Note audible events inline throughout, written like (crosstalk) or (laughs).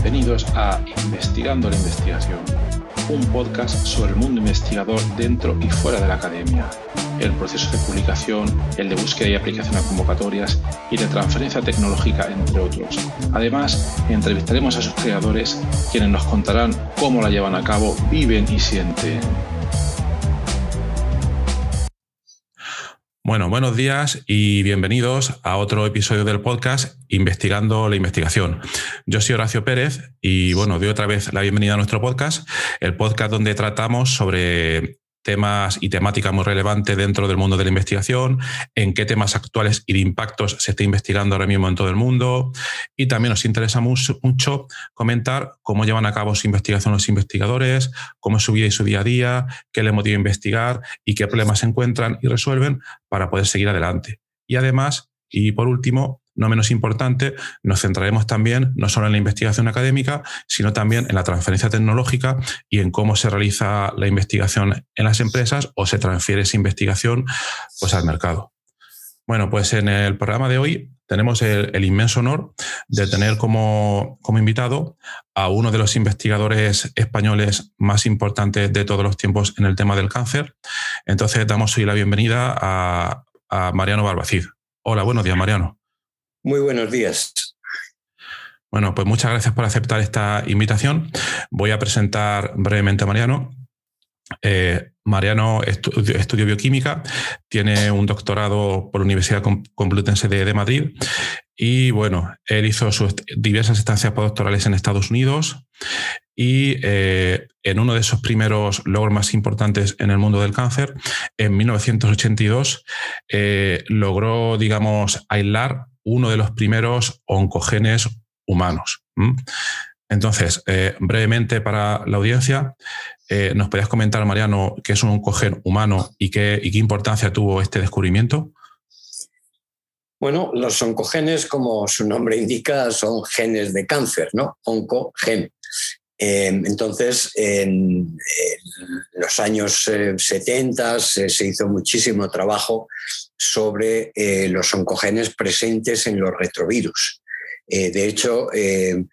Bienvenidos a Investigando la Investigación, un podcast sobre el mundo investigador dentro y fuera de la academia, el proceso de publicación, el de búsqueda y aplicación a convocatorias y de transferencia tecnológica, entre otros. Además, entrevistaremos a sus creadores, quienes nos contarán cómo la llevan a cabo, viven y sienten. Bueno, buenos días y bienvenidos a otro episodio del podcast Investigando la Investigación. Yo soy Horacio Pérez y bueno, doy otra vez la bienvenida a nuestro podcast, el podcast donde tratamos sobre temas y temáticas muy relevantes dentro del mundo de la investigación, en qué temas actuales y de impactos se está investigando ahora mismo en todo el mundo. Y también nos interesa mucho, comentar cómo llevan a cabo su investigación los investigadores, cómo es su vida y su día a día, qué les motiva a investigar y qué problemas se encuentran y resuelven para poder seguir adelante. Y además, y por último, no menos importante, nos centraremos también no solo en la investigación académica, sino también en la transferencia tecnológica y en cómo se realiza la investigación en las empresas o se transfiere esa investigación pues, al mercado. Bueno, pues en el programa de hoy tenemos el, inmenso honor de tener como, como, invitado a uno de los investigadores españoles más importantes de todos los tiempos en el tema del cáncer. Entonces damos hoy la bienvenida a, a Mariano Barbacid. Hola, buenos días, Mariano. Muy buenos días. Bueno, pues muchas gracias por aceptar esta invitación. Voy a presentar brevemente a Mariano. Eh, Mariano estudió bioquímica, tiene un doctorado por la Universidad Complutense de, Madrid y bueno, él hizo sus diversas estancias postdoctorales en Estados Unidos y eh, en uno de sus primeros logros más importantes en el mundo del cáncer, en 1982, eh, logró, digamos, aislar uno de los primeros oncogenes humanos. Entonces, eh, brevemente para la audiencia, eh, ¿nos podrías comentar, Mariano, qué es un oncogen humano y qué, importancia tuvo este descubrimiento? Bueno, los oncogenes, como su nombre indica, son genes de cáncer, ¿no? Oncogen. Eh, entonces, en, los años 70 se hizo muchísimo trabajo sobre eh, los oncogenes presentes en los retrovirus. Eh, de hecho, eh,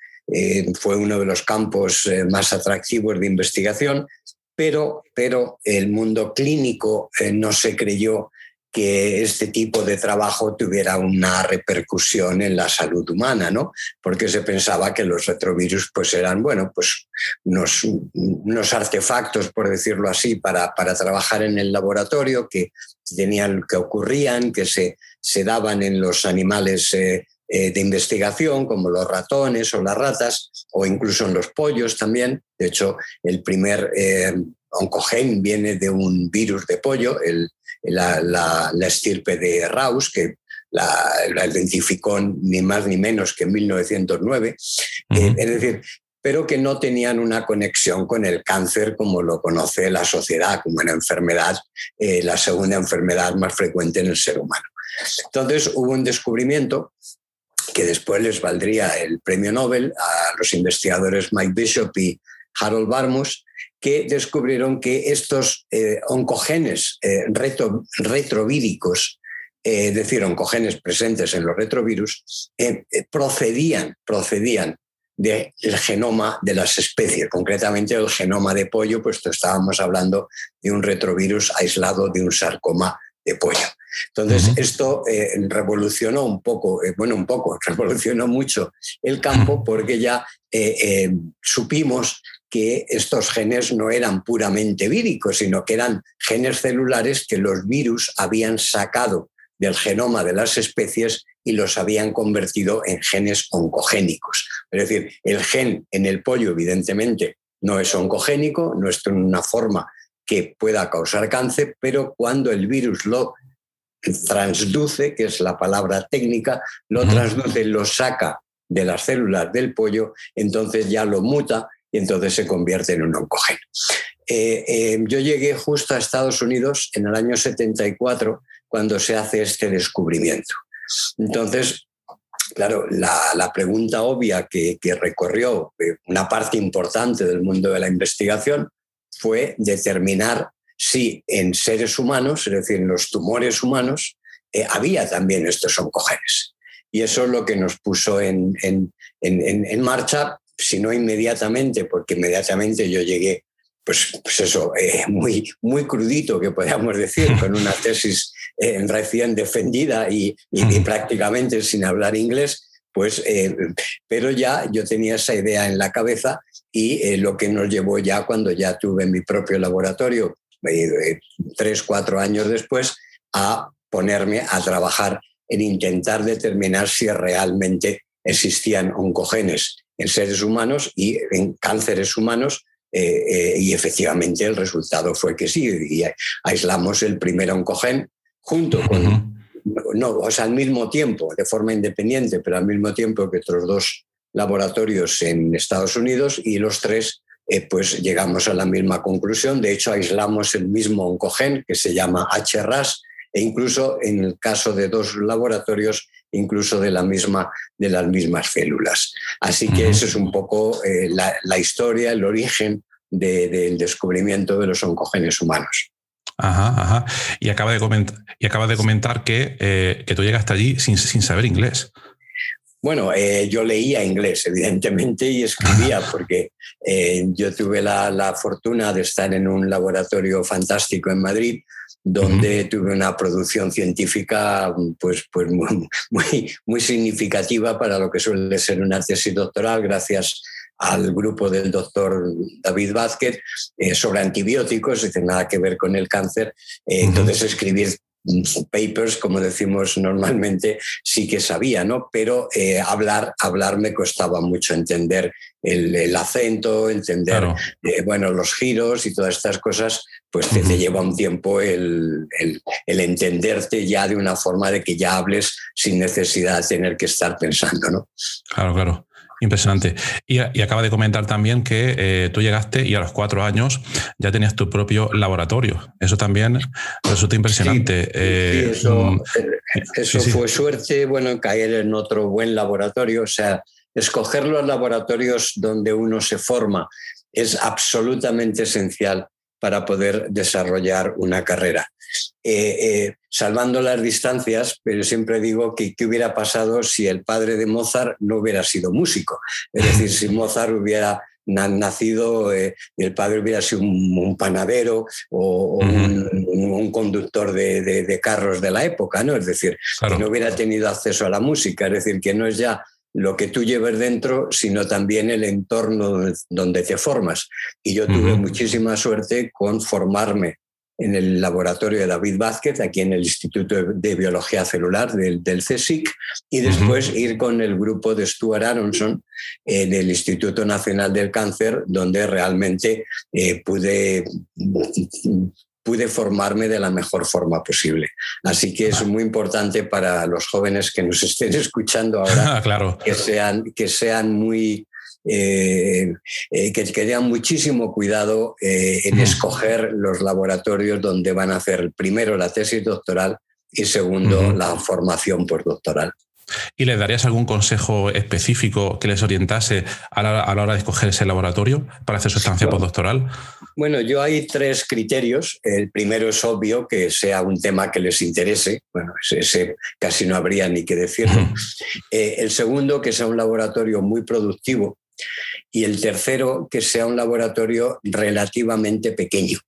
fue uno de los campos más atractivos de investigación, pero, pero el mundo clínico no se creyó que este tipo de trabajo tuviera una repercusión en la salud humana, ¿no? Porque se pensaba que los retrovirus pues eran, bueno, pues unos, unos artefactos, por decirlo así, para, para, trabajar en el laboratorio, que tenían, que ocurrían, que se, se daban en los animales eh, eh, de investigación, como los ratones o las ratas, o incluso en los pollos también. De hecho, el primer eh, oncogen viene de un virus de pollo, el la, la, estirpe de Raus, que la, identificó ni más ni menos que en 1909. Eh, es decir, pero que no tenían una conexión con el cáncer como lo conoce la sociedad, como una enfermedad, eh, la segunda enfermedad más frecuente en el ser humano. Entonces hubo un descubrimiento que después les valdría el premio Nobel a los investigadores Mike Bishop y Harold Barmus, que descubrieron que estos eh, oncogenes eh, retrovíricos, eh, es decir, oncogenes presentes en los retrovirus, procedían, procedían del genoma de las especies, concretamente el genoma de pollo, puesto estábamos hablando de un retrovirus aislado de un sarcoma de pollo. Entonces, esto revolucionó un poco, bueno, un poco, (laughs) revolucionó mucho el campo (laughs) porque ya supimos que estos genes no eran puramente víricos, sino que eran genes celulares que los virus habían sacado del genoma de las especies y los habían convertido en genes oncogénicos. Es decir, el gen en el pollo evidentemente no es oncogénico, no es en una forma que pueda causar cáncer, pero cuando el virus lo transduce, que es la palabra técnica, lo transduce, lo saca de las células del pollo, entonces ya lo muta y entonces se convierte en un oncogeno. Eh, eh, yo llegué justo a Estados Unidos en el año 74 cuando se hace este descubrimiento. Entonces, claro, la, pregunta obvia que, recorrió eh, una parte importante del mundo de la investigación fue determinar si en seres humanos, es decir, en los tumores humanos, había también estos oncogenes. Y eso es lo que nos puso en, marcha si no inmediatamente, porque inmediatamente yo llegué, pues, pues eso, eh, muy, muy crudito, que podríamos decir, (laughs) con una tesis eh, recién defendida y, prácticamente sin hablar inglés, pues, eh, pero ya yo tenía esa idea en la cabeza y lo que nos llevó ya cuando ya tuve mi propio laboratorio, tres, cuatro años después, a ponerme a trabajar en intentar determinar si realmente existían oncogenes en seres humanos y en cánceres humanos eh, eh, y efectivamente el resultado fue que sí, y aislamos el primer oncogen junto con, no, o sea, al mismo tiempo, de forma independiente, pero al mismo tiempo que otros dos laboratorios en Estados Unidos y los tres eh, pues llegamos a la misma conclusión. De hecho, aislamos el mismo oncogen que se llama HRAS e incluso en el caso de dos laboratorios, incluso de, la misma, de las mismas células. Así que eso es un poco eh, la, historia, el origen del descubrimiento de los oncogenes humanos. Ajá, ajá. Y acaba de comentar, y acaba de comentar que, eh, que tú llegaste allí sin, sin saber inglés. Bueno, eh, yo leía inglés, evidentemente, y escribía, (laughs) porque yo tuve la, la, fortuna de estar en un laboratorio fantástico en Madrid, donde tuve una producción científica pues, pues muy, muy, significativa para lo que suele ser una tesis doctoral, gracias al grupo del doctor David Vázquez eh, sobre antibióticos, es nada que ver con el cáncer. Eh, entonces, escribir papers, como decimos normalmente, sí que sabía, ¿no? Pero eh, hablar, hablar me costaba mucho entender el, acento, entender eh, bueno, los giros y todas estas cosas, pues te, lleva un tiempo el, el, entenderte ya de una forma de que ya hables sin necesidad de tener que estar pensando, ¿no? Claro, claro. Impresionante. Y, acaba de comentar también que eh, tú llegaste y a los cuatro años ya tenías tu propio laboratorio. Eso también resulta impresionante. Eh, eso, mm, eso fue suerte, bueno, caer en otro buen laboratorio. O sea, escoger los laboratorios donde uno se forma es absolutamente esencial para poder desarrollar una carrera. Eh, eh, salvando las distancias, pero siempre digo que qué hubiera pasado si el padre de Mozart no hubiera sido músico. Es decir, si (laughs) Mozart hubiera nacido, eh, el padre hubiera sido un, panadero o, un, conductor de, carros de la época, ¿no? Es decir, que no hubiera tenido acceso a la música, es decir, que no es ya lo que tú lleves dentro, sino también el entorno donde te formas. Y yo tuve muchísima suerte con formarme en el laboratorio de David Vázquez, aquí en el Instituto de Biología Celular del, del CSIC, y después ir con el grupo de Stuart Aronson en el Instituto Nacional del Cáncer, donde realmente eh, pude pude formarme de la mejor forma posible. Así que es muy importante para los jóvenes que nos (laughs) estén escuchando ahora (laughs) claro. que, sean, que sean muy... Eh, eh, que, tengan muchísimo cuidado eh, en escoger los laboratorios donde van a hacer primero la tesis doctoral y segundo la formación postdoctoral. ¿Y les darías algún consejo específico que les orientase a la, hora de escoger ese laboratorio para hacer su estancia postdoctoral? Bueno, yo hay tres criterios. El primero es obvio que sea un tema que les interese. Bueno, ese, casi no habría ni que decirlo. Eh, el segundo, que sea un laboratorio muy productivo. Y el tercero, que sea un laboratorio relativamente pequeño.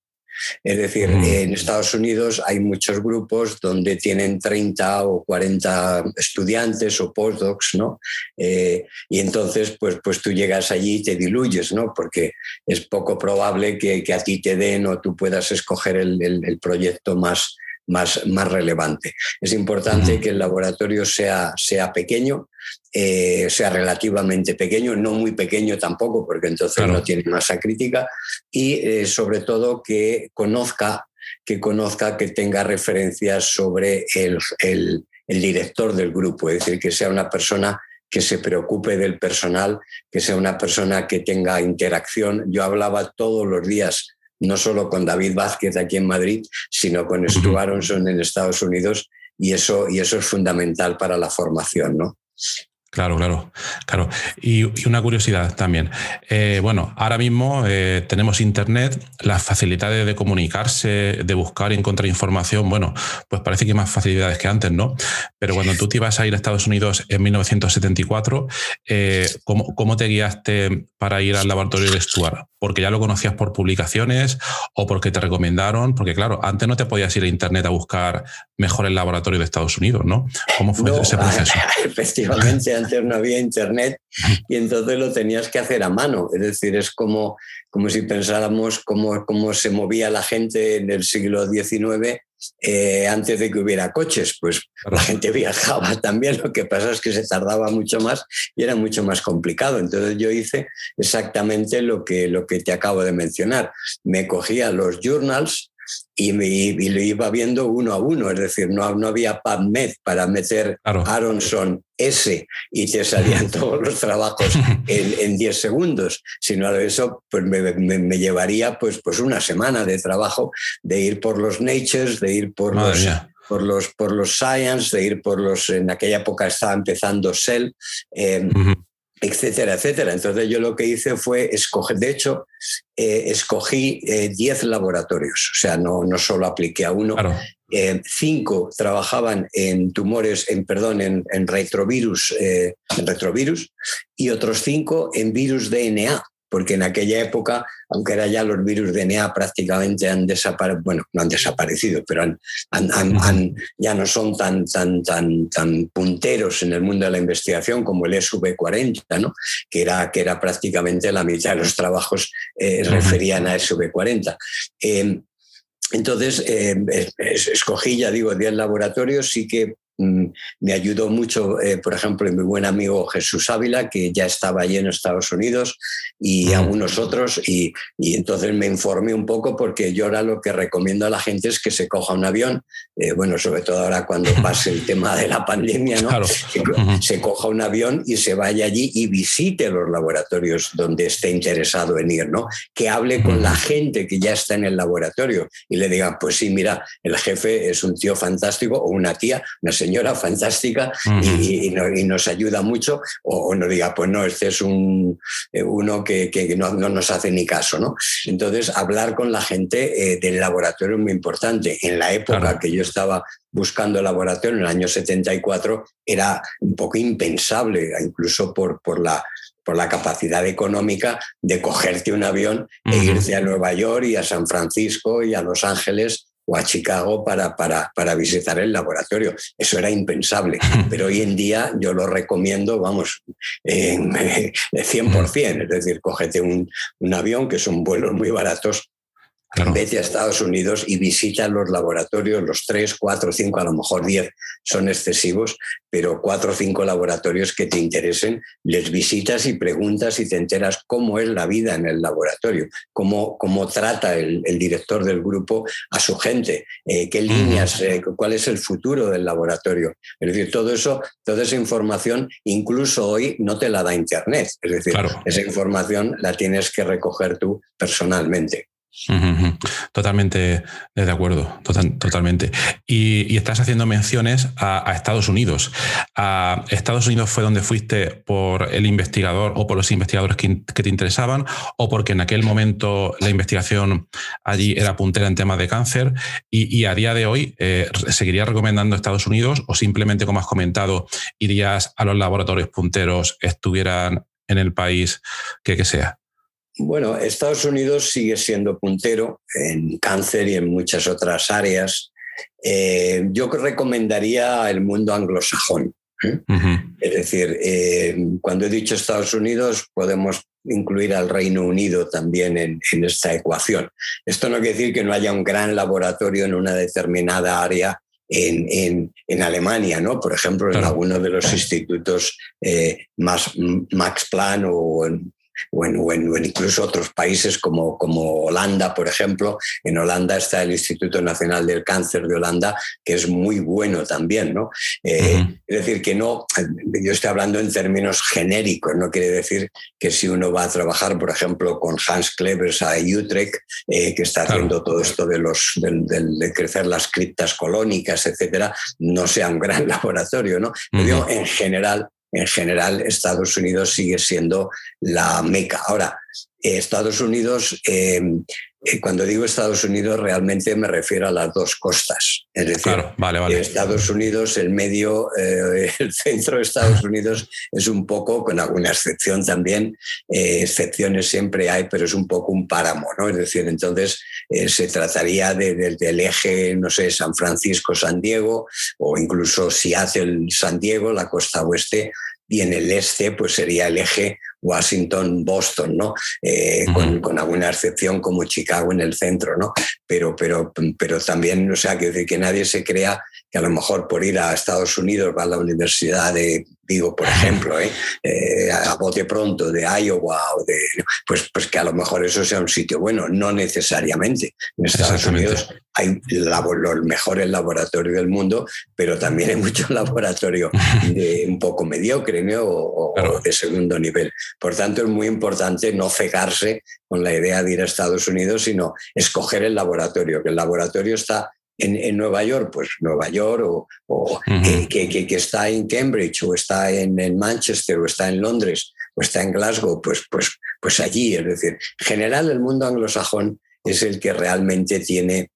Es decir, mm. en Estados Unidos hay muchos grupos donde tienen 30 o 40 estudiantes o postdocs, ¿no? Eh, y entonces, pues, pues tú llegas allí y te diluyes, ¿no? Porque es poco probable que, a ti te den o tú puedas escoger el proyecto más, más, más relevante. Es importante que el laboratorio sea, sea pequeño, eh, sea relativamente pequeño, no muy pequeño tampoco, porque entonces no tiene masa crítica, y eh, sobre todo que conozca, que conozca, que tenga referencias sobre el, el, el director del grupo, es decir, que sea una persona que se preocupe del personal, que sea una persona que tenga interacción. Yo hablaba todos los días no solo con David Vázquez aquí en Madrid, sino con Stu Aronson en Estados Unidos, y eso, y eso es fundamental para la formación, ¿no? Claro, claro, claro. Y, una curiosidad también. Eh, bueno, ahora mismo eh, tenemos Internet, las facilidades de comunicarse, de buscar y encontrar información, bueno, pues parece que hay más facilidades que antes, ¿no? Pero cuando tú te ibas a ir a Estados Unidos en 1974, eh, ¿cómo, ¿cómo, te guiaste para ir al laboratorio de Stuart? ¿Porque ya lo conocías por publicaciones o porque te recomendaron? Porque claro, antes no te podías ir a Internet a buscar mejor el laboratorio de Estados Unidos, ¿no? ¿Cómo fue ese (laughs) proceso? Efectivamente antes no había internet y entonces lo tenías que hacer a mano. Es decir, es como, como si pensáramos cómo, cómo se movía la gente en el siglo XIX eh, antes de que hubiera coches. Pues la gente viajaba (laughs) también, lo que pasa es que se tardaba mucho más y era mucho más complicado. Entonces yo hice exactamente lo que, lo que te acabo de mencionar. Me cogía los journals, y, lo iba viendo uno a uno, es decir, no, no había PubMed para meter Aronson S y te salían (laughs) todos los trabajos en 10 segundos, sino eso pues me, llevaría pues, pues una semana de trabajo de ir por los Natures, de ir por los... Por los, por los Science, de ir por los. En aquella época estaba empezando Cell. Eh, etcétera, etcétera. Entonces yo lo que hice fue escoger, de hecho, eh, escogí 10 eh, laboratorios, o sea, no, no solo apliqué a uno. Eh, cinco trabajaban en tumores, en perdón, en, retrovirus, en retrovirus, y otros cinco en virus DNA, porque en aquella época, aunque era ya los virus DNA prácticamente han desaparecido, bueno, no han desaparecido, pero han, ya no son tan, tan, tan, tan punteros en el mundo de la investigación como el SV40, ¿no? que, era, que era prácticamente la mitad de los trabajos eh, referían a SV40. Eh, entonces, eh, escogí, ya digo, 10 laboratorios, sí que me ayudó mucho, eh, por ejemplo, mi buen amigo Jesús Ávila, que ya estaba allí en Estados Unidos, y algunos otros, y, entonces me informé un poco porque yo ahora lo que recomiendo a la gente es que se coja un avión, eh, bueno, sobre todo ahora cuando (laughs) pase el tema de la pandemia, ¿no? Que se coja un avión y se vaya allí y visite los laboratorios donde esté interesado en ir, ¿no? Que hable con la gente que ya está en el laboratorio y le diga, pues sí, mira, el jefe es un tío fantástico o una tía, una señora señora fantástica y, nos ayuda mucho, o, nos diga, pues no, este es un, eh, uno que, no, nos hace ni caso. ¿no? Entonces, hablar con la gente eh, del laboratorio es muy importante. En la época que yo estaba buscando laboratorio, en el año 74, era un poco impensable, incluso por, por la por la capacidad económica de cogerte un avión e irte a Nueva York y a San Francisco y a Los Ángeles o a Chicago para, para, para, visitar el laboratorio. Eso era impensable, (laughs) pero hoy en día yo lo recomiendo, vamos, eh, 100%, es decir, cógete un, un avión, que son vuelos muy baratos, Vete a Estados Unidos y visita los laboratorios, los tres, cuatro, cinco, a lo mejor diez son excesivos, pero cuatro o cinco laboratorios que te interesen, les visitas y preguntas y te enteras cómo es la vida en el laboratorio, cómo, cómo trata el, director del grupo a su gente, eh, qué líneas, eh, cuál es el futuro del laboratorio. Es decir, todo eso, toda esa información, incluso hoy no te la da Internet. Es decir, esa información la tienes que recoger tú personalmente. Totalmente de acuerdo, totalmente. Y, estás haciendo menciones a, Estados Unidos. A Estados Unidos fue donde fuiste por el investigador o por los investigadores que, te interesaban o porque en aquel momento la investigación allí era puntera en temas de cáncer y, a día de hoy eh, seguirías recomendando Estados Unidos o simplemente, como has comentado, irías a los laboratorios punteros, estuvieran en el país que, que sea. Bueno, Estados Unidos sigue siendo puntero en cáncer y en muchas otras áreas. Eh, yo recomendaría el mundo anglosajón. ¿eh? Es decir, eh, cuando he dicho Estados Unidos, podemos incluir al Reino Unido también en, esta ecuación. Esto no quiere decir que no haya un gran laboratorio en una determinada área en, Alemania, ¿no? Por ejemplo, en alguno de los institutos más Max Planck o en o en, incluso otros países como, como Holanda, por ejemplo. En Holanda está el Instituto Nacional del Cáncer de Holanda, que es muy bueno también. ¿no? Eh, es decir, que no, yo estoy hablando en términos genéricos, no quiere decir que si uno va a trabajar, por ejemplo, con Hans Klevers a Utrecht, eh, que está haciendo todo esto de, los, de, crecer las criptas colónicas, etcétera, no sea un gran (laughs) laboratorio. ¿no? en general, en general Estados Unidos sigue siendo la meca. Ahora, Estados Unidos eh, cuando digo Estados Unidos, realmente me refiero a las dos costas. Es decir, Estados Unidos, el medio, eh, (laughs) el centro de Estados Unidos es un poco, con alguna excepción también, eh, excepciones siempre hay, pero es un poco un páramo, ¿no? Es decir, entonces se trataría del eje, no sé, San Francisco-San Diego, o incluso si hace el San Diego, la costa oeste, y en el este pues sería el eje Washington-Boston, ¿no? Eh, con, alguna excepción como Chicago en el centro, ¿no? Pero, pero, pero también, o sea, que, que nadie se crea que a lo mejor por ir a Estados Unidos va a la Universidad de Vigo, por ejemplo, ¿eh? Eh, a bote pronto de Iowa, o de, pues, pues que a lo mejor eso sea un sitio bueno, no necesariamente. En Estados Unidos hay los mejores laboratorios del mundo, pero también hay muchos (laughs) laboratorios de un poco mediocre o, de segundo nivel. Por tanto, es muy importante no cegarse con la idea de ir a Estados Unidos, sino escoger el laboratorio, que el laboratorio está en, Nueva York, pues Nueva York, o, que, que, está en Cambridge, o está en, Manchester, o está en Londres, o está en Glasgow, pues, pues, pues allí. Es decir, en general el mundo anglosajón es el que realmente tiene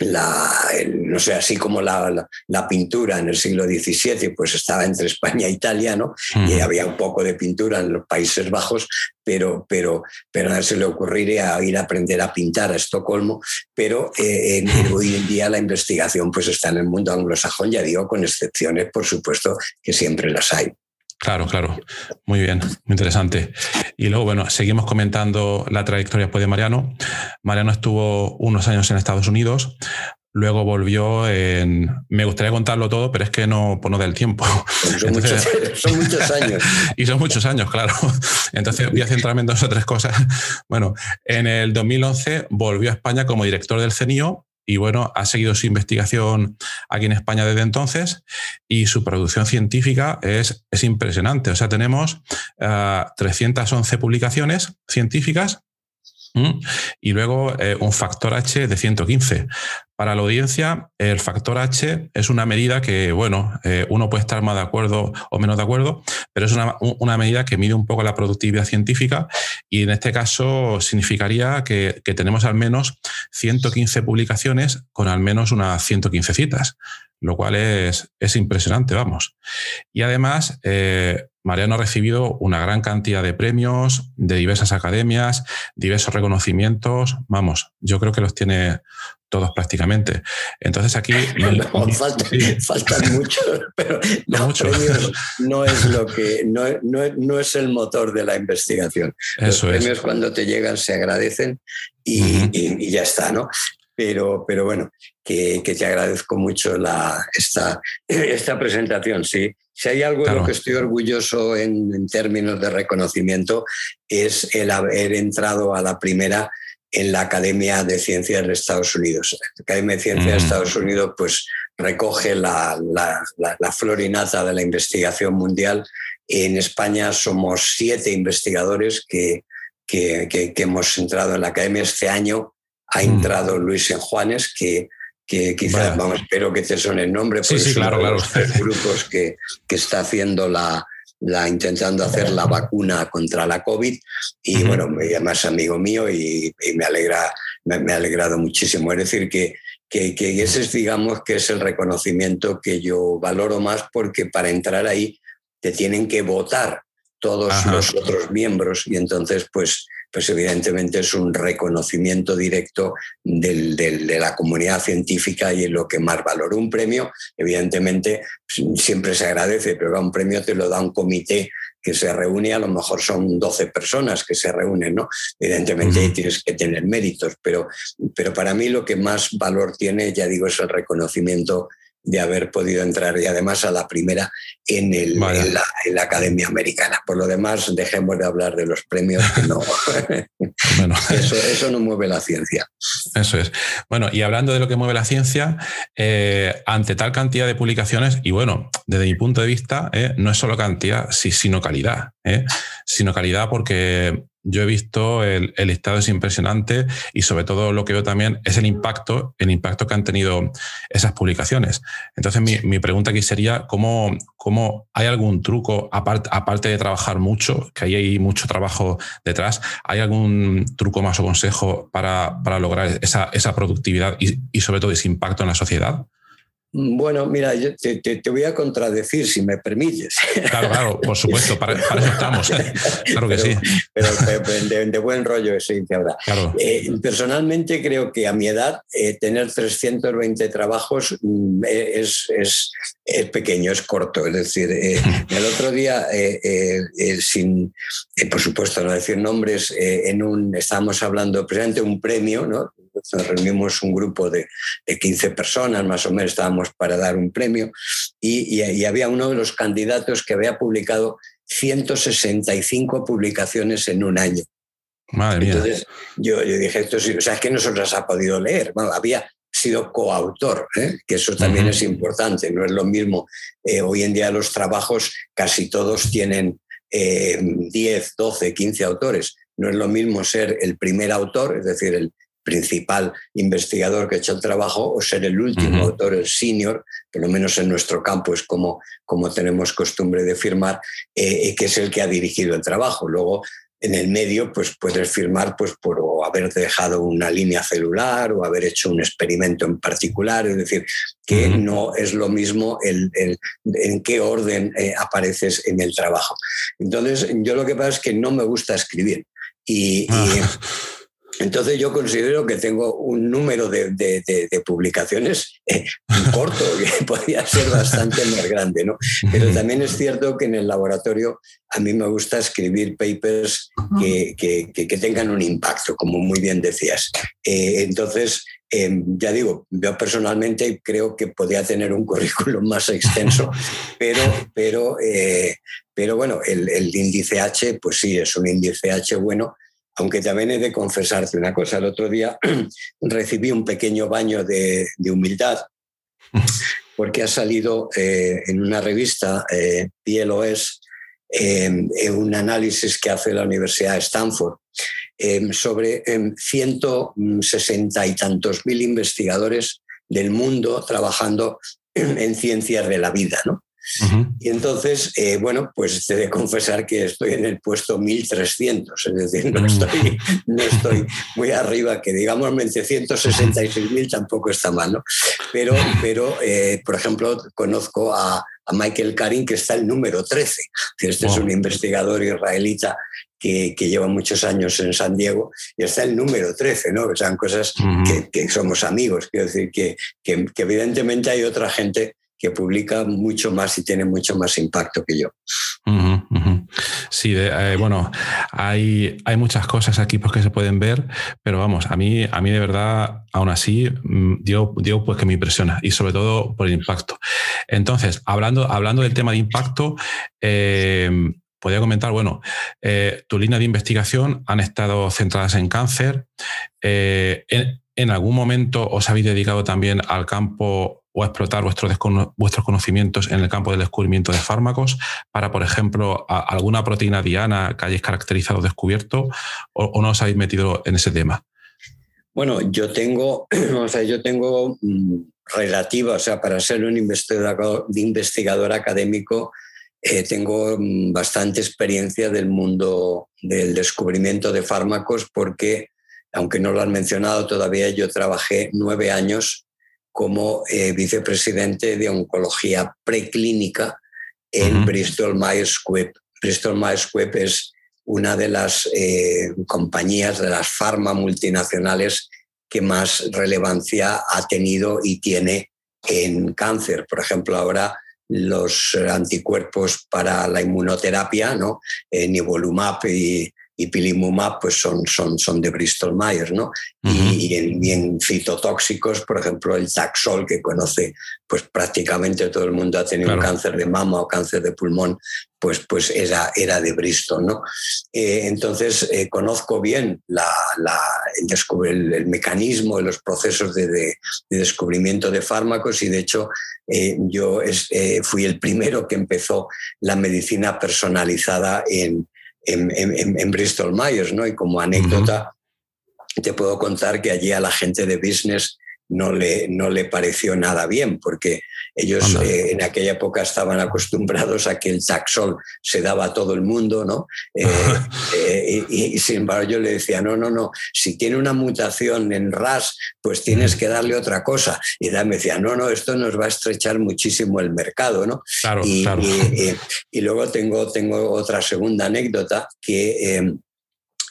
la, no sé, así como la, la, pintura en el siglo XVII, pues estaba entre España e Italia, ¿no? Y había un poco de pintura en los Países Bajos, pero, pero, pero a se le ocurriría ir a aprender a pintar a Estocolmo, pero eh, hoy en día la investigación pues está en el mundo anglosajón, ya digo, con excepciones, por supuesto, que siempre las hay. Claro, claro. Muy bien, muy interesante. Y luego, bueno, seguimos comentando la trayectoria de Mariano. Mariano estuvo unos años en Estados Unidos, luego volvió en... Me gustaría contarlo todo, pero es que no, pues no del tiempo. Son, muchos, son muchos años. (laughs) y son muchos años, claro. Entonces voy a centrarme en dos o tres cosas. Bueno, en el 2011 volvió a España como director del CENIO y bueno, ha seguido su investigación aquí en España desde entonces y su producción científica es, es impresionante. O sea, tenemos 311 eh, publicaciones científicas y luego eh, un factor H de 115. Para la audiencia, el factor H es una medida que, bueno, eh, uno puede estar más de acuerdo o menos de acuerdo, pero es una, una, medida que mide un poco la productividad científica y en este caso significaría que, que tenemos al menos 115 publicaciones con al menos unas 115 citas lo cual es, es impresionante, vamos. Y además, eh, Mariano ha recibido una gran cantidad de premios de diversas academias, diversos reconocimientos, vamos, yo creo que los tiene todos prácticamente. Entonces aquí... (laughs) faltan, (laughs) muchos, pero los premios no es lo que no, no, es el motor de la investigación. Los premios cuando te llegan se agradecen y, y, ya está, ¿no? Pero, pero bueno, que, te agradezco mucho la, esta, esta presentación. Sí. Si hay algo de lo que estoy orgulloso en, términos de reconocimiento es el haber entrado a la primera en la Academia de Ciencias de Estados Unidos. La Academia de Ciencias de mm. Estados Unidos pues, recoge la, la, la, florinata de la investigación mundial. En España somos siete investigadores que, que, que, que hemos entrado en la Academia este año ha mm. entrado Luis en Juanes, que, que quizás, vamos, espero que te son el nombre, porque sí, claro, claro. los grupos que, que está haciendo la, la, intentando hacer la vacuna contra la COVID. Y bueno, además amigo mío y, me, alegra, me, ha alegrado muchísimo. Es decir, que, que, que, ese es, digamos, que es el reconocimiento que yo valoro más porque para entrar ahí te tienen que votar todos los otros miembros y entonces pues pues evidentemente es un reconocimiento directo de la comunidad científica y es lo que más valora. Un premio, evidentemente, siempre se agradece, pero un premio te lo da un comité que se reúne, a lo mejor son 12 personas que se reúnen, ¿no? Evidentemente tienes que tener méritos, pero, pero para mí lo que más valor tiene, ya digo, es el reconocimiento de haber podido entrar y además a la primera en, el, en, la, Academia Americana. Por lo demás, dejemos de hablar de los premios, que no. (laughs) bueno. (laughs) eso, eso no mueve la ciencia. Eso es. Bueno, y hablando de lo que mueve la ciencia, eh, ante tal cantidad de publicaciones, y bueno, desde mi punto de vista, eh, no es solo cantidad, sino calidad. Eh, sino calidad porque yo he visto el, el, listado es impresionante y sobre todo lo que veo también es el impacto, el impacto que han tenido esas publicaciones. Entonces mi, mi pregunta aquí sería, ¿cómo, ¿cómo, hay algún truco, aparte, aparte de trabajar mucho, que ahí hay mucho trabajo detrás, ¿hay algún truco más o consejo para, para lograr esa, esa productividad y, y sobre todo ese impacto en la sociedad? Bueno, mira, yo te, te, te, voy a contradecir si me permites. Claro, claro, por supuesto, para, para eso estamos. (laughs) Claro que pero, sí. Pero de, de, buen rollo eso, ahora. Claro. Eh, personalmente creo que a mi edad eh, tener 320 trabajos mm, es, es, es, pequeño, es corto. Es decir, eh, (laughs) el otro día, eh, sin, por supuesto, no decir nombres, en un, estábamos hablando precisamente de un premio, ¿no? Nos reunimos un grupo de, de, 15 personas, más o menos estábamos para dar un premio, y, y, y había uno de los candidatos que había publicado 165 publicaciones en un año. Madre mía. Entonces yo, yo dije, esto sí, o sea, es que no se las ha podido leer. Bueno, había sido coautor, ¿eh? que eso también uh -huh. es importante. No es lo mismo. Eh, hoy en día los trabajos casi todos tienen eh, 10, 12, 15 autores. No es lo mismo ser el primer autor, es decir, el, principal investigador que ha hecho el trabajo o ser el último uh -huh. autor, el senior, por lo menos en nuestro campo es como, como tenemos costumbre de firmar, eh, que es el que ha dirigido el trabajo. Luego, en el medio, pues puedes firmar pues, por haber dejado una línea celular o haber hecho un experimento en particular, es decir, que uh -huh. no es lo mismo el, el en qué orden eh, apareces en el trabajo. Entonces, yo lo que pasa es que no me gusta escribir. Y, ah. y (laughs) entonces yo considero que tengo un número de, de, de, de publicaciones eh, corto, que (laughs) podría ser bastante más grande, ¿no? Pero también es cierto que en el laboratorio a mí me gusta escribir papers que, que, que tengan un impacto, como muy bien decías. Eh, entonces, eh, ya digo, yo personalmente creo que podría tener un currículum más extenso, (laughs) pero, pero, eh, pero bueno, el, el índice H, pues sí, es un índice H bueno, aunque también he de confesarte una cosa, el otro día (clears throat) recibí un pequeño baño de, de humildad (laughs) porque ha salido eh, en una revista, eh, PLOS, eh, un análisis que hace la Universidad de Stanford sobre 160 y tantos mil investigadores del mundo trabajando (clears throat) en ciencias de la vida. ¿no? Uh -huh. Y entonces, eh, bueno, pues te de confesar que estoy en el puesto 1300, es decir, no estoy, no estoy muy arriba, que digamos 166.000 tampoco está mal, ¿no? Pero, pero eh, por ejemplo, conozco a, a, Michael Karin, que está el número 13. Este wow. es un investigador israelita que, que, lleva muchos años en San Diego y está el número 13, ¿no? Que son cosas uh -huh. que, que, somos amigos, quiero decir que, que, que evidentemente hay otra gente que publica mucho más y tiene mucho más impacto que yo. Sí, eh, bueno, hay, hay muchas cosas aquí pues, que se pueden ver, pero vamos, a mí, a mí de verdad, aún así, mm, digo, digo pues que me impresiona y sobre todo por el impacto. Entonces, hablando, hablando del tema de impacto, eh, podría comentar, bueno, eh, tu línea de investigación han estado centradas en cáncer. En, en, algún momento os habéis dedicado también al campo o explotar vuestros, vuestros conocimientos en el campo del descubrimiento de fármacos para, por ejemplo, alguna proteína diana que hayáis caracterizado o descubierto o, no os habéis metido en ese tema? Bueno, yo tengo, (clears throat) o sea, yo tengo mm, relativa, o sea, para ser un investigador, investigador académico, eh, tengo mm, bastante experiencia del mundo del descubrimiento de fármacos porque, aunque no lo han mencionado todavía, yo trabajé nueve años como eh, vicepresidente de oncología preclínica en uh -huh. Bristol Myers Squibb. Bristol Myers Squibb es una de las eh, compañías de las farma multinacionales que más relevancia ha tenido y tiene en cáncer. Por ejemplo, ahora los anticuerpos para la inmunoterapia, ¿no? Eh, Nivolumab y y pilimumab pues son, son, son de Bristol Myers, ¿no? Uh -huh. y, en, y, en, fitotóxicos, por ejemplo, el Taxol, que conoce pues prácticamente todo el mundo ha tenido claro. un cáncer de mama o cáncer de pulmón, pues, pues era, era de Bristol, ¿no? Eh, entonces, eh, conozco bien la, la, el, el, el, mecanismo y los procesos de, de, de, descubrimiento de fármacos y, de hecho, eh, yo es, eh, fui el primero que empezó la medicina personalizada en, en, Bristol Myers, ¿no? Y como anécdota, te puedo contar que allí a la gente de business no le, no le pareció nada bien, porque ellos eh, en aquella época estaban acostumbrados a que el taxol se daba a todo el mundo, ¿no? Eh, (laughs) eh, y, sin embargo yo le decía, no, no, no, si tiene una mutación en RAS, pues tienes que darle otra cosa. Y él me decía, no, no, esto nos va a estrechar muchísimo el mercado, ¿no? Claro, y, claro. y, luego tengo, tengo otra segunda anécdota que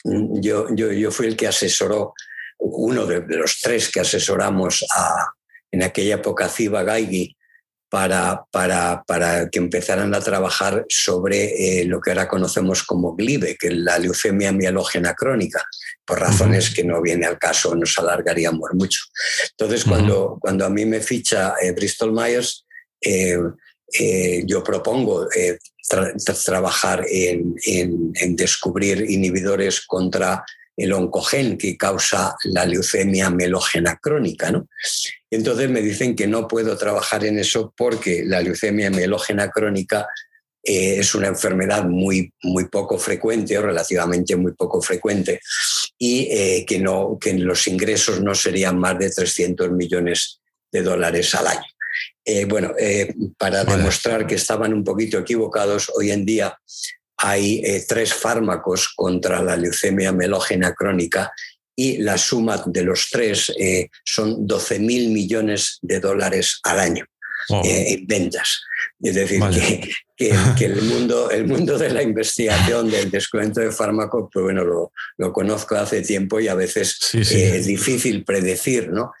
yo, yo, yo fui el que asesoró uno de, los tres que asesoramos a, en aquella época Ciba Gaigi para, para, para, que empezaran a trabajar sobre eh, lo que ahora conocemos como GLIBE, que es la leucemia mielógena crónica, por razones que no viene al caso, nos alargaríamos mucho. Entonces, cuando, cuando a mí me ficha eh, Bristol Myers, eh, yo propongo trabajar en, en, en descubrir inhibidores contra el oncogen que causa la leucemia melógena crónica. ¿no? Entonces me dicen que no puedo trabajar en eso porque la leucemia melógena crónica eh, es una enfermedad muy, muy poco frecuente o relativamente muy poco frecuente y eh, que, no, que los ingresos no serían más de 300 millones de dólares al año. Eh, bueno, para demostrar que estaban un poquito equivocados, hoy en día hay tres fármacos contra la leucemia melógena crónica y la suma de los tres eh, son 12 mil millones de dólares al año eh, en ventas. Es decir, (laughs) que, el, mundo, el mundo de la investigación, del descuento de fármacos, pues bueno, lo, lo conozco hace tiempo y a veces es difícil predecir ¿no?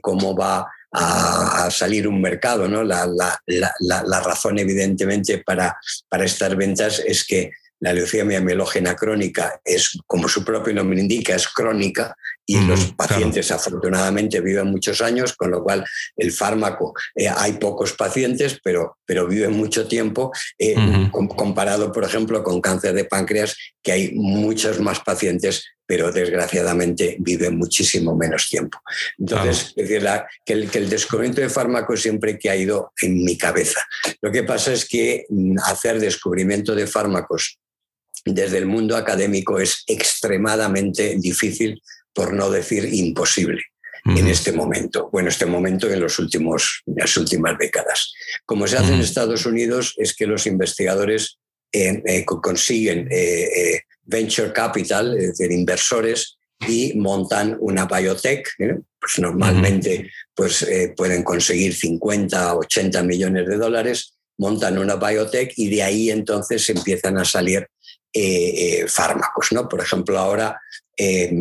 cómo va a, salir un mercado. ¿no? La, razón, evidentemente, para, para estas ventas es que la leucemia mielógena crónica es, como su propio nombre indica, es crónica y los pacientes afortunadamente viven muchos años, con lo cual el fármaco, eh, hay pocos pacientes, pero, pero viven mucho tiempo, eh, comparado, por ejemplo, con cáncer de páncreas, que hay muchos más pacientes pero desgraciadamente vive muchísimo menos tiempo. Entonces, es decir, que, el, que el descubrimiento de fármacos siempre que ha ido en mi cabeza. Lo que pasa es que mm, hacer descubrimiento de fármacos desde el mundo académico es extremadamente difícil, por no decir imposible en este momento, bueno, este momento en los últimos, las últimas décadas. Como se hace en Estados Unidos es que los investigadores eh, eh, consiguen eh, venture capital, es decir, inversores, y montan una biotech. ¿eh? Pues normalmente pues, eh, pueden conseguir 50, 80 millones de dólares, montan una biotech y de ahí entonces empiezan a salir eh, fármacos. ¿no? Por ejemplo, ahora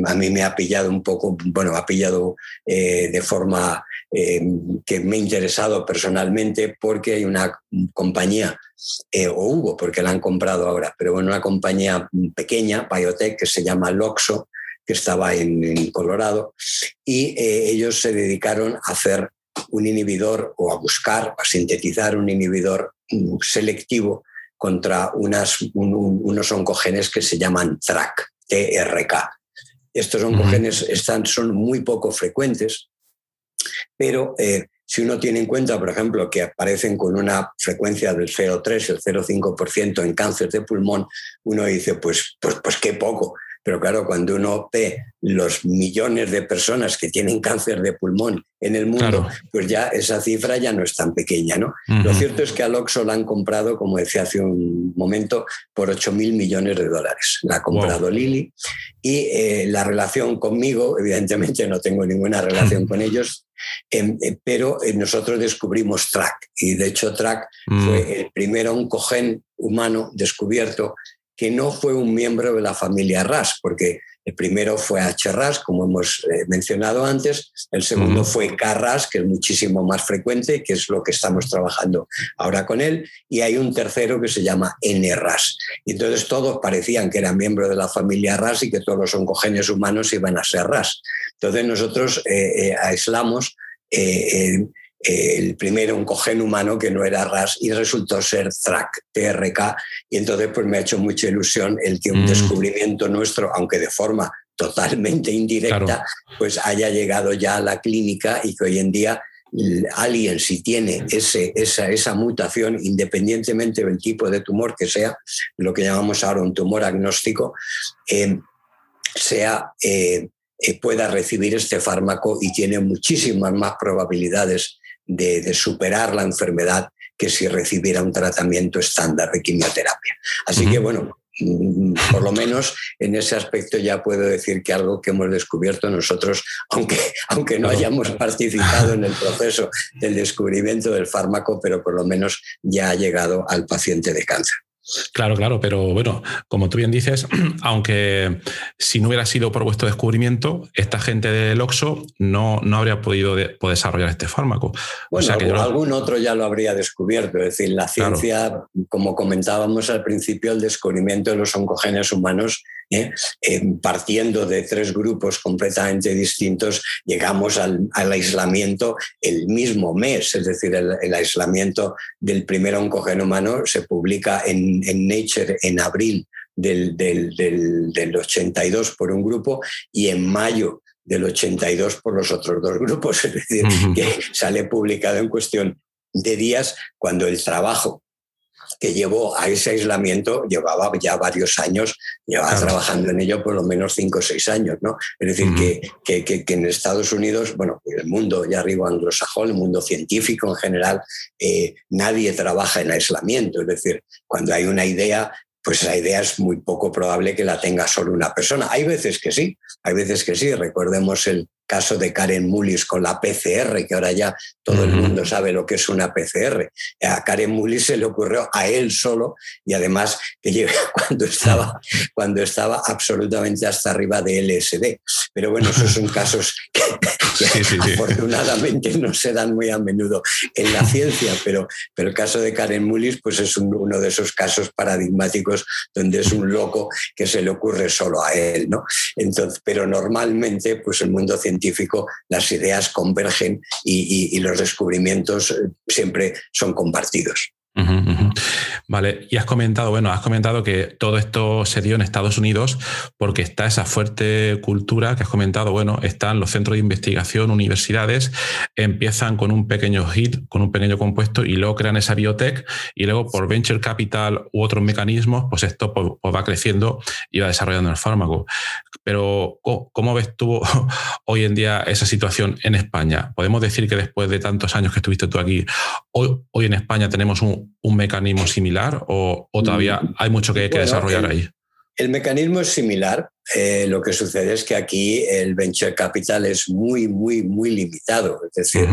a mí me ha pillado un poco, bueno, ha pillado de forma que me ha interesado personalmente porque hay una compañía eh, o hubo, porque la han comprado ahora, pero bueno, una compañía pequeña, biotech, que se llama Loxo, que estaba en, Colorado, y eh, ellos se dedicaron a hacer un inhibidor o a buscar, a sintetizar un inhibidor mm, selectivo contra unas, unos oncogenes que se llaman TRAC, TRK. Estos oncogenes están, son muy poco frecuentes, pero eh, si uno tiene en cuenta, por ejemplo, que aparecen con una frecuencia del 0,3, el 0,5% en cáncer de pulmón, uno dice, pues, pues, pues qué poco. Pero claro, cuando uno ve los millones de personas que tienen cáncer de pulmón en el mundo, pues ya esa cifra ya no es tan pequeña. ¿no? Lo cierto es que a Loxo la han comprado, como decía hace un momento, por 8 mil millones de dólares. La ha comprado Lili y eh, la relación conmigo, evidentemente no tengo ninguna relación (laughs) con ellos, em, eh, pero eh, nosotros descubrimos TRAC y de hecho TRAC mm. fue el primer oncogen humano descubierto que no fue un miembro de la familia RAS, porque el primero fue H-RAS, como hemos eh, mencionado antes, el segundo fue K-RAS, que es muchísimo más frecuente, que es lo que estamos trabajando ahora con él, y hay un tercero que se llama N-RAS. Y entonces todos parecían que eran miembros de la familia RAS y que todos los oncogenes humanos iban a ser RAS. Entonces nosotros eh, eh, aislamos el primero un cogen humano que no era RAS y resultó ser TRAC, TRK. Y entonces pues me ha hecho mucha ilusión el que un mm. descubrimiento nuestro, aunque de forma totalmente indirecta, pues haya llegado ya a la clínica y que hoy en día alguien si tiene ese, esa, esa mutación, independientemente del tipo de tumor que sea, lo que llamamos ahora un tumor agnóstico, eh, sea, eh, eh, pueda recibir este fármaco y tiene muchísimas más probabilidades de, superar la enfermedad que si recibiera un tratamiento estándar de quimioterapia. Así que bueno, mm, por lo menos en ese aspecto ya puedo decir que algo que hemos descubierto nosotros, aunque, aunque no hayamos participado en el proceso del descubrimiento del fármaco, pero por lo menos ya ha llegado al paciente de cáncer. Claro, claro, pero bueno, como tú bien dices, (clears throat) aunque si no hubiera sido por vuestro descubrimiento, esta gente del Oxo no, no habría podido desarrollar este fármaco. Bueno, algún otro ya lo habría descubierto. Es decir, la ciencia, como comentábamos al principio, el descubrimiento de los oncogenes humanos ¿eh? Eh, partiendo de tres grupos completamente distintos, llegamos al, aislamiento el mismo mes, es decir, el, aislamiento del primer oncogeno humano se publica en, Nature en abril del, del, 82 por un grupo y en mayo del 82 por los otros dos grupos, (laughs) es decir, que sale publicado en cuestión de días cuando el trabajo que llevó a ese aislamiento llevaba ya varios años, llevaba trabajando en ello por lo menos cinco o seis años, ¿no? Es decir, que, que, que, en Estados Unidos, bueno, el mundo ya arriba anglosajón, el mundo científico en general, eh, nadie trabaja en aislamiento, es decir, cuando hay una idea, pues la idea es muy poco probable que la tenga solo una persona. Hay veces que sí, hay veces que sí. Recordemos el, caso de Karen Mullis con la PCR, que ahora ya todo el mundo sabe lo que es una PCR. A Karen Mullis se le ocurrió a él solo y además que (laughs) cuando estaba, (laughs) cuando estaba absolutamente hasta arriba de LSD. Pero bueno, esos son casos (laughs) que, afortunadamente no se dan muy a menudo en la ciencia, pero, pero el caso de Karen Mullis pues es uno de esos casos paradigmáticos donde es un loco que se le ocurre solo a él. ¿no? Entonces, pero normalmente pues el mundo científico científico las ideas convergen y, los descubrimientos eh, siempre son compartidos. Vale, y has comentado, bueno, has comentado que todo esto se dio en Estados Unidos porque está esa fuerte cultura que has comentado, bueno, están los centros de investigación, universidades, empiezan con un pequeño hit, con un pequeño compuesto y luego crean esa biotech y luego por venture capital u otros mecanismos, pues esto pues, pues va creciendo y va desarrollando el fármaco. Pero, ¿cómo ves tú (laughs) hoy en día esa situación en España? ¿Podemos decir que después de tantos años que estuviste tú aquí, hoy, hoy en España tenemos un, un mecanismo similar o, todavía mm. hay mucho que, que desarrollar ahí? El mecanismo es similar. Eh, lo que sucede es que aquí el venture capital es muy, muy, muy limitado. Es decir,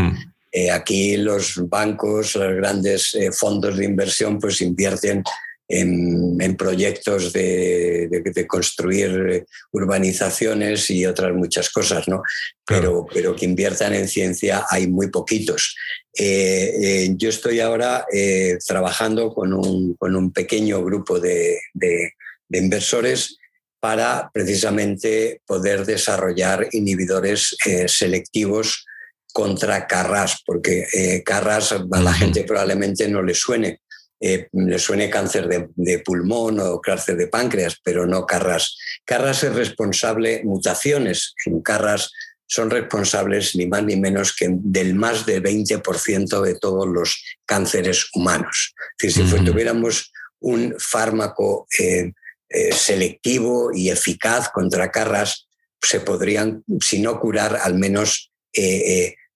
eh, aquí los bancos, los grandes eh, fondos de inversión, pues invierten en, proyectos de, construir urbanizaciones y otras muchas cosas, ¿no? Pero, pero que inviertan en ciencia hay muy poquitos. Eh, eh, yo estoy ahora eh, trabajando con un, con un, pequeño grupo de, de, inversores para precisamente poder desarrollar inhibidores selectivos contra Carras, porque Carras a la gente probablemente no le suene, eh, le suene cáncer de, pulmón o cáncer de páncreas, pero no Carras. Carras es responsable, mutaciones en Carras son responsables ni más ni menos que del más del 20% de todos los cánceres humanos. si tuviéramos un fármaco eh, eh, selectivo y eficaz contra Carras, se podrían, si no curar, al menos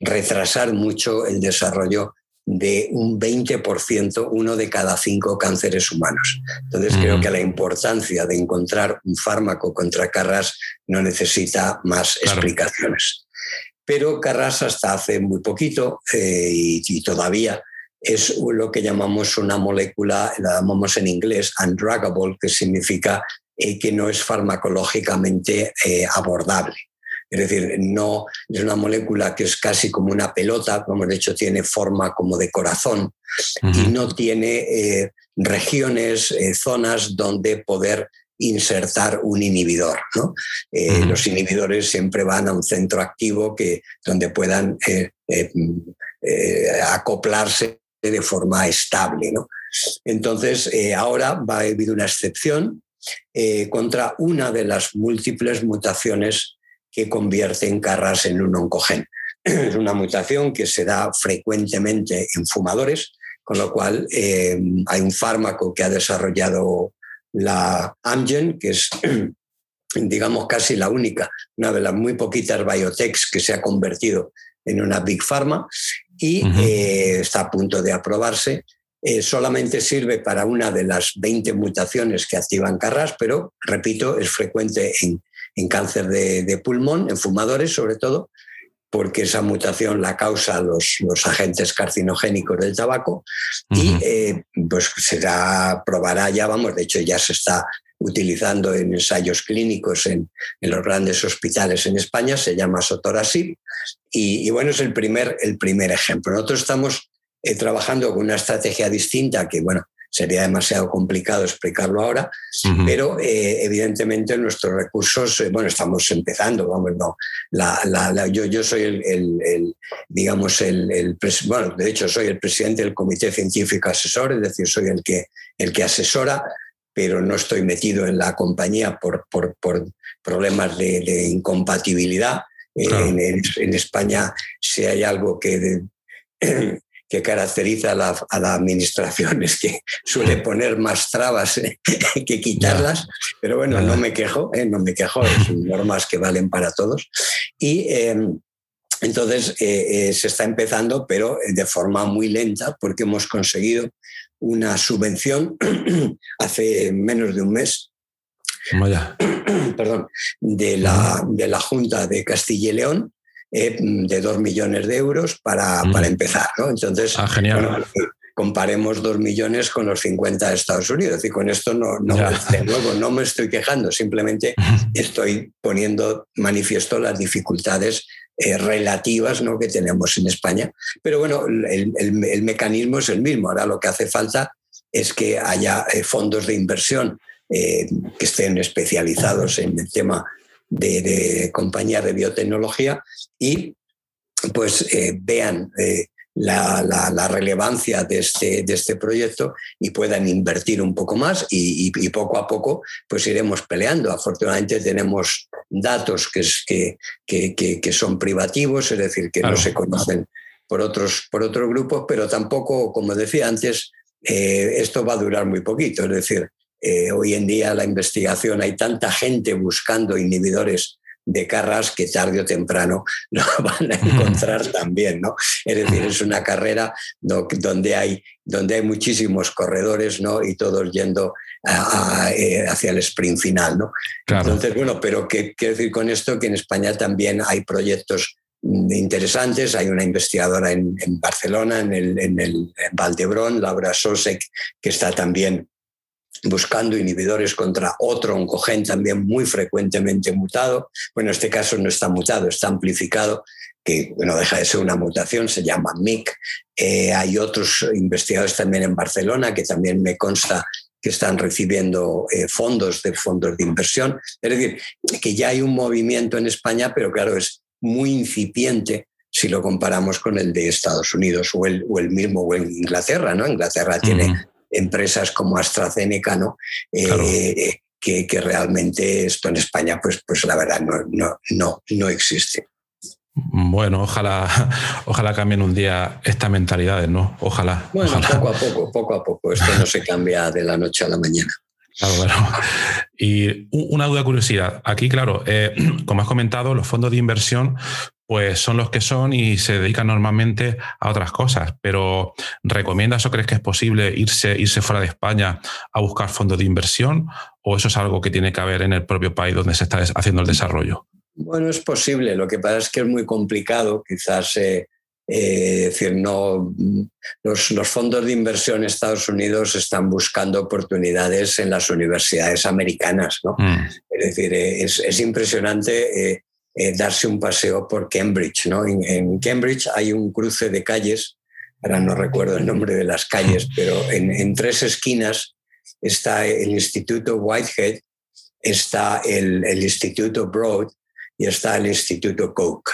retrasar mucho el desarrollo de un 20%, uno de cada cinco cánceres humanos. Entonces creo que la importancia de encontrar un fármaco contra Carras no necesita más explicaciones. Pero Carras hasta hace muy poquito eh, y, todavía es lo que llamamos una molécula, la llamamos en inglés undruggable, que significa eh, que no es farmacológicamente eh, abordable. Es decir, no es una molécula que es casi como una pelota, como de hecho tiene forma como de corazón y no tiene eh, regiones, eh, zonas donde poder insertar un inhibidor. Eh, los inhibidores siempre van a un centro activo que, donde puedan acoplarse de forma estable. Entonces, ahora va a haber una excepción contra una de las múltiples mutaciones que convierten Carras en un oncogen. es una mutación que se da frecuentemente en fumadores, con lo cual eh, hay un fármaco que ha desarrollado la Amgen, que es (clears throat) digamos casi la única, una de las muy poquitas biotechs que se ha convertido en una big pharma y eh, está a punto de aprobarse. Eh, solamente sirve para una de las 20 mutaciones que activan Carras, pero repito, es frecuente en, cáncer de, pulmón, en fumadores sobre todo, porque esa mutación la causa los, los agentes carcinogénicos del tabaco y eh, pues se probará ya, vamos, de hecho ya se está utilizando en ensayos clínicos en, los grandes hospitales en España, se llama Sotorasib, y, bueno, es el primer, el primer ejemplo. Nosotros estamos eh, trabajando con una estrategia distinta que, bueno, sería demasiado complicado explicarlo ahora, pero eh, evidentemente nuestros recursos, eh, bueno, estamos empezando, vamos, no, la, yo, yo soy el, digamos, el, bueno, de hecho soy el presidente del Comité Científico Asesor, es decir, soy el que, el que asesora pero no estoy metido en la compañía por, por, problemas de, incompatibilidad. En, España, si hay algo que, que caracteriza a la, administración. (laughs) Es que suele poner más trabas eh, (laughs) que quitarlas, pero bueno, no me quejo, eh, no me quejo, son (laughs) normas que valen para todos. Y em, entonces eh, se está empezando, pero de forma muy lenta, porque hemos conseguido una subvención (clears throat) hace menos de un mes. (clears throat) Perdón, de la, de la Junta de Castilla y León, eh, de dos millones de euros para, para empezar. ¿no? Entonces, ah, genial. comparemos dos millones con los 50 de Estados Unidos. Y con esto no, no (laughs) de nuevo, no me estoy quejando, simplemente (laughs) estoy poniendo manifiesto las dificultades eh, relativas ¿no? que tenemos en España. Pero bueno, el, mecanismo es el mismo. Ahora lo que hace falta es que haya eh, fondos de inversión eh, que estén especializados en el tema de, de compañías de biotecnología y pues vean la, relevancia de este, de este proyecto y puedan invertir un poco más y, poco a poco pues iremos peleando. Afortunadamente tenemos datos que, que, que, son privativos, es decir, que no se conocen por otros, por otros grupos, pero tampoco, como decía antes, eh, esto va a durar muy poquito. Es decir, eh, hoy en día la investigación hay tanta gente buscando inhibidores de carras que tarde o temprano (laughs) lo van a encontrar (laughs) también, ¿no? Es decir, es una carrera donde hay, donde hay muchísimos corredores, ¿no? Y todos yendo eh, hacia el sprint final, ¿no? Entonces, bueno, pero ¿qué quiero decir con esto? Que en España también hay proyectos interesantes. Hay una investigadora en, Barcelona, en el, en el Valdebrón, Laura Sosek, que está también buscando inhibidores contra otro oncogen también muy frecuentemente mutado. Bueno, en este caso no está mutado, está amplificado, que no deja de ser una mutación, se llama MIC. Eh, hay otros investigadores también en Barcelona que también me consta que están recibiendo eh, fondos de fondos de inversión. Es decir, que ya hay un movimiento en España, pero claro, es muy incipiente si lo comparamos con el de Estados Unidos o el, o el mismo o en Inglaterra, ¿no? Inglaterra tiene empresas como AstraZeneca, ¿no? Eh, que, que, realmente esto en España, pues, pues la verdad, no, no, no, no existe. Bueno, ojalá, ojalá cambien un día estas mentalidades, ¿no? Ojalá. Bueno, poco a poco, poco a poco. Esto no se cambia de la noche a la mañana. Claro, bueno. Y una duda curiosidad. Aquí, claro, eh, como has comentado, los fondos de inversión pues son los que son y se dedican normalmente a otras cosas. Pero ¿recomiendas o crees que es posible irse, irse fuera de España a buscar fondos de inversión? ¿O eso es algo que tiene que haber en el propio país donde se está haciendo el desarrollo? Bueno, es posible. Lo que pasa es que es muy complicado. Quizás, eh, eh, decir, no, los, fondos de inversión en Estados Unidos están buscando oportunidades en las universidades americanas. ¿no? Mm. Es decir, eh, es, impresionante eh, darse un paseo por Cambridge. ¿no? En, Cambridge hay un cruce de calles, ahora no recuerdo el nombre de las calles, (laughs) pero en, tres esquinas está el Instituto Whitehead, está el, Instituto Broad y está el Instituto Koch.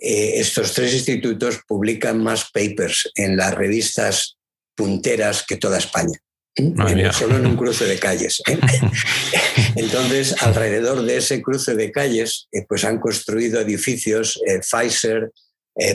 Eh, estos tres institutos publican más papers en las revistas punteras que toda España solo en un cruce de (laughs) calles. ¿eh? (laughs) Entonces, alrededor de ese cruce de calles, eh, pues han construido edificios, eh, Pfizer,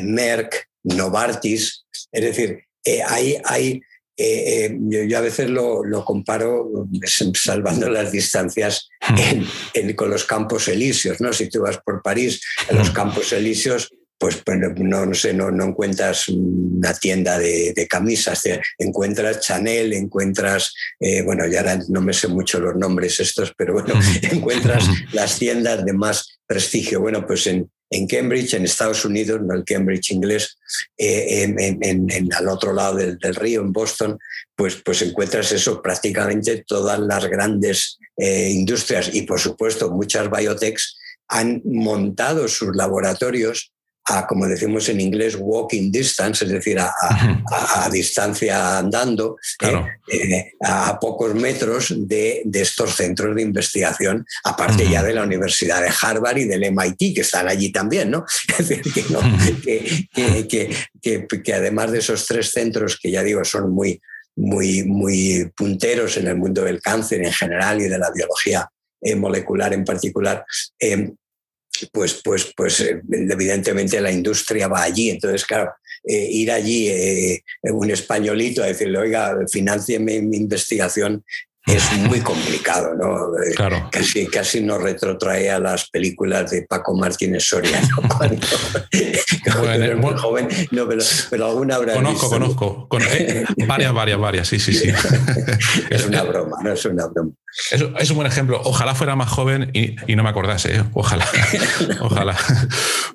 Merck, Novartis. Es decir, hay, hay yo, a veces lo, comparo, salvando las distancias, hmm. con los campos elíseos. ¿no? Si tú vas por París, en los hmm. campos elíseos pues, pues no, no, sé, no, no, encuentras una tienda de, camisas, encuentras Chanel, encuentras, eh, bueno, ya no me sé mucho los nombres estos, pero bueno, (laughs) encuentras las tiendas de más prestigio. Bueno, pues en, en Cambridge, en Estados Unidos, no el Cambridge inglés, eh, en, al otro lado del, río, en Boston, pues, pues encuentras eso, prácticamente todas las grandes eh, industrias. Y por supuesto muchas biotechs han montado sus laboratorios a, como decimos en inglés, walking distance, es decir, a, distancia andando, eh, eh, a pocos metros de, estos centros de investigación, aparte ya de la Universidad de Harvard y del MIT, que están allí también, ¿no? (laughs) Es decir, que, además de esos tres centros que ya digo son muy, muy, muy punteros en el mundo del cáncer en general y de la biología eh, molecular en particular, pues, pues, pues eh, evidentemente la industria va allí. Entonces, claro, eh, ir allí eh, un españolito a decirle, oiga, financieme mi investigación es muy complicado, ¿no? Claro. Casi, casi nos retrotrae a las películas de Paco Martínez Soria, (laughs) cuando, era muy joven. No, pero, alguna habrá Conozco, conozco. varias, varias, varias, sí, sí, sí. (laughs) es una (laughs) broma, no es una broma. Es, un buen ejemplo. Ojalá fuera más joven y, no me acordase. ¿eh? Ojalá. Ojalá.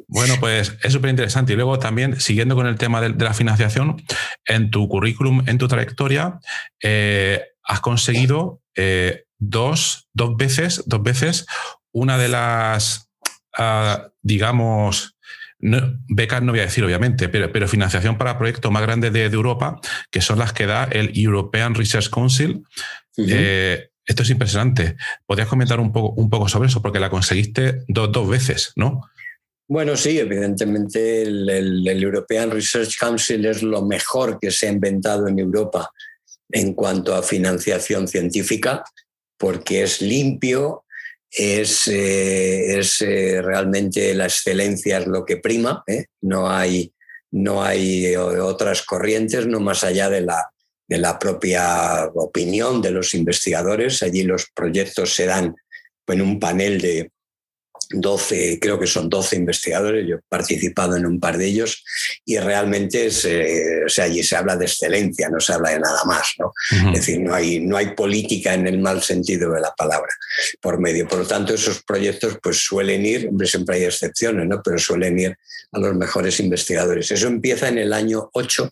Bueno, pues es súper interesante. Y luego también, siguiendo con el tema de, la financiación, en tu currículum, en tu trayectoria, eh, has conseguido eh, dos, dos, veces, dos veces una de las, ah, digamos, becas no voy a decir obviamente, pero, pero financiación para proyectos más grandes de, Europa, que son las que da el European Research Council. Esto es impresionante. ¿Podrías comentar un poco, un poco sobre eso? Porque la conseguiste dos, veces, ¿no? Bueno, sí, evidentemente el, European Research Council es lo mejor que se ha inventado en Europa en cuanto a financiación científica, porque es limpio, es, eh, es eh, realmente la excelencia es lo que prima, ¿eh? no, hay, no hay otras corrientes, no más allá de la, de la propia opinión de los investigadores. Allí los proyectos se dan en un panel de 12, creo que son 12 investigadores, yo he participado en un par de ellos, y realmente o sea, allí se habla de excelencia, no se habla de nada más. ¿no? Es decir, no hay, no hay política en el mal sentido de la palabra por medio. Por lo tanto, esos proyectos pues, suelen ir, hombre, siempre hay excepciones, ¿no? pero suelen ir a los mejores investigadores. Eso empieza en el año 8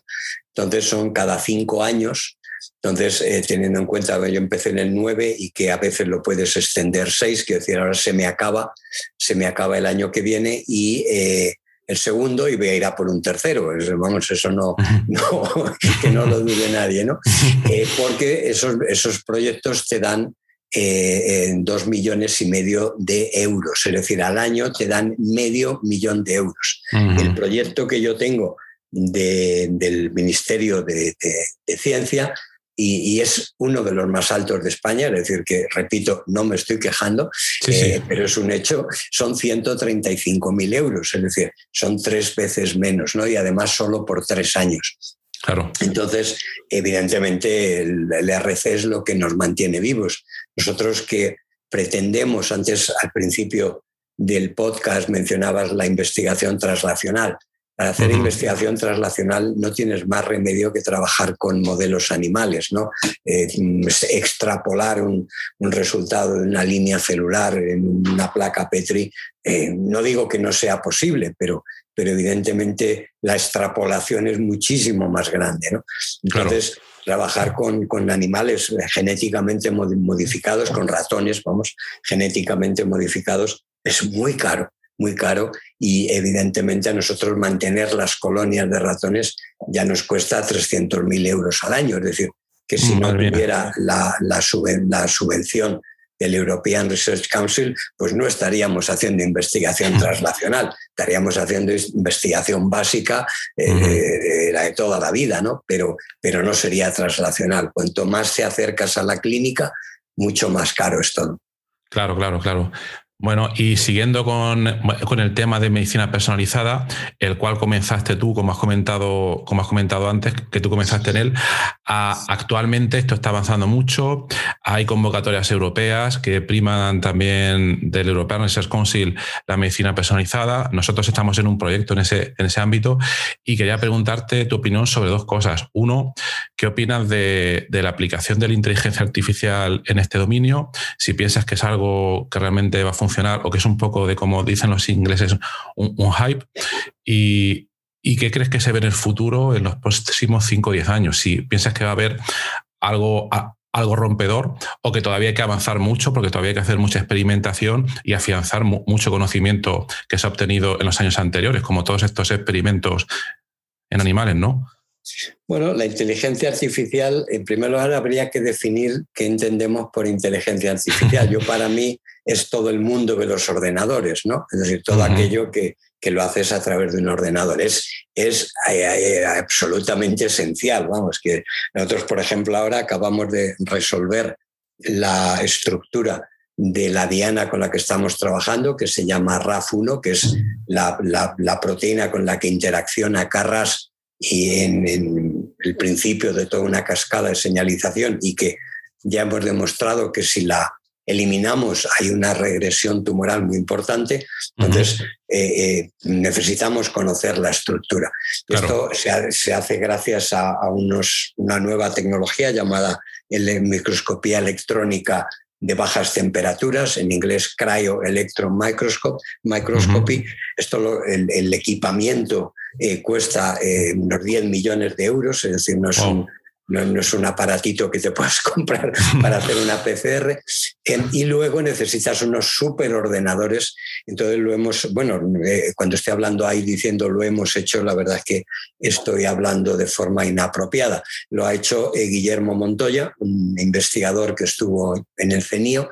entonces son cada cinco años. Entonces, eh, teniendo en cuenta que yo empecé en el 9 y que a veces lo puedes extender 6, quiero decir, ahora se me acaba, se me acaba el año que viene y eh, el segundo y voy a ir a por un tercero. Vamos, eso no, (laughs) no que no lo dude nadie, ¿no? (laughs) Eh, porque esos, esos proyectos te dan dos millones y medio de euros, es decir, al año te dan medio millón de euros. El proyecto que yo tengo del Ministerio de, Ciencia y, es uno de los más altos de España, es decir, que, repito, no me estoy quejando, eh, pero es un hecho, son 135.000 euros, es decir, son tres veces menos, ¿no? Y además solo por tres años. Claro. Entonces, evidentemente, el, el RC es lo que nos mantiene vivos. Nosotros que pretendemos, antes al principio del podcast mencionabas la investigación translacional. Para hacer investigación translacional no tienes más remedio que trabajar con modelos animales, ¿no? Eh, extrapolar un, resultado de una línea celular en una placa Petri, eh, no digo que no sea posible, pero, pero evidentemente la extrapolación es muchísimo más grande. ¿no? Entonces, trabajar con, con, animales genéticamente modificados, con ratones, vamos, genéticamente modificados, es muy caro muy caro y evidentemente a nosotros mantener las colonias de ratones ya nos cuesta 300.000 euros al año. Es decir, que si no tuviera la, la, subvención del European Research Council, pues no estaríamos haciendo investigación translacional, estaríamos haciendo investigación básica, eh, la de toda la vida, ¿no? Pero, pero no sería translacional. Cuanto más te acercas a la clínica, mucho más caro es todo. Claro, claro, claro. Bueno, y siguiendo con, el tema de medicina personalizada, el cual comenzaste tú, como has comentado, como has comentado antes, que tú comenzaste en él, actualmente esto está avanzando mucho. Hay convocatorias europeas que priman también del European Research Council la medicina personalizada. Nosotros estamos en un proyecto en ese, en ese ámbito y quería preguntarte tu opinión sobre dos cosas. Uno, ¿qué opinas de, de la aplicación de la inteligencia artificial en este dominio? Si piensas que es algo que realmente va a funcionar o que es un poco de, como dicen los ingleses, un, hype. Y, qué crees que se ve en el futuro en los próximos 5 o 10 años? Si piensas que va a haber algo, algo rompedor o que todavía hay que avanzar mucho porque todavía hay que hacer mucha experimentación y afianzar mucho conocimiento que se ha obtenido en los años anteriores, como todos estos experimentos en animales, ¿no? Bueno, la inteligencia artificial, en primer lugar, habría que definir qué entendemos por inteligencia artificial. Yo, para mí, es todo el mundo de los ordenadores, ¿no? Es decir, todo aquello que, lo haces a través de un ordenador. Es, es eh, eh, absolutamente esencial. Vamos, que nosotros, por ejemplo, ahora acabamos de resolver la estructura de la diana con la que estamos trabajando, que se llama RAF1, que es la, la proteína con la que interacciona Carras y en, el principio de toda una cascada de señalización y que ya hemos demostrado que si la eliminamos hay una regresión tumoral muy importante, entonces eh, eh, necesitamos conocer la estructura. Esto se, hace gracias a, unos, una nueva tecnología llamada microscopía electrónica de bajas temperaturas, en inglés Cryo-Electron Microscopy. Esto el, equipamiento eh, cuesta eh, unos 10 millones de euros, es decir, no es un no, es un aparatito que te puedas (laughs) comprar para hacer una PCR. y luego necesitas unos superordenadores. Entonces lo hemos, bueno, eh, cuando estoy hablando ahí diciendo lo hemos hecho, la verdad es que estoy hablando de forma inapropiada. Lo ha hecho eh, Guillermo Montoya, un investigador que estuvo en el CENIO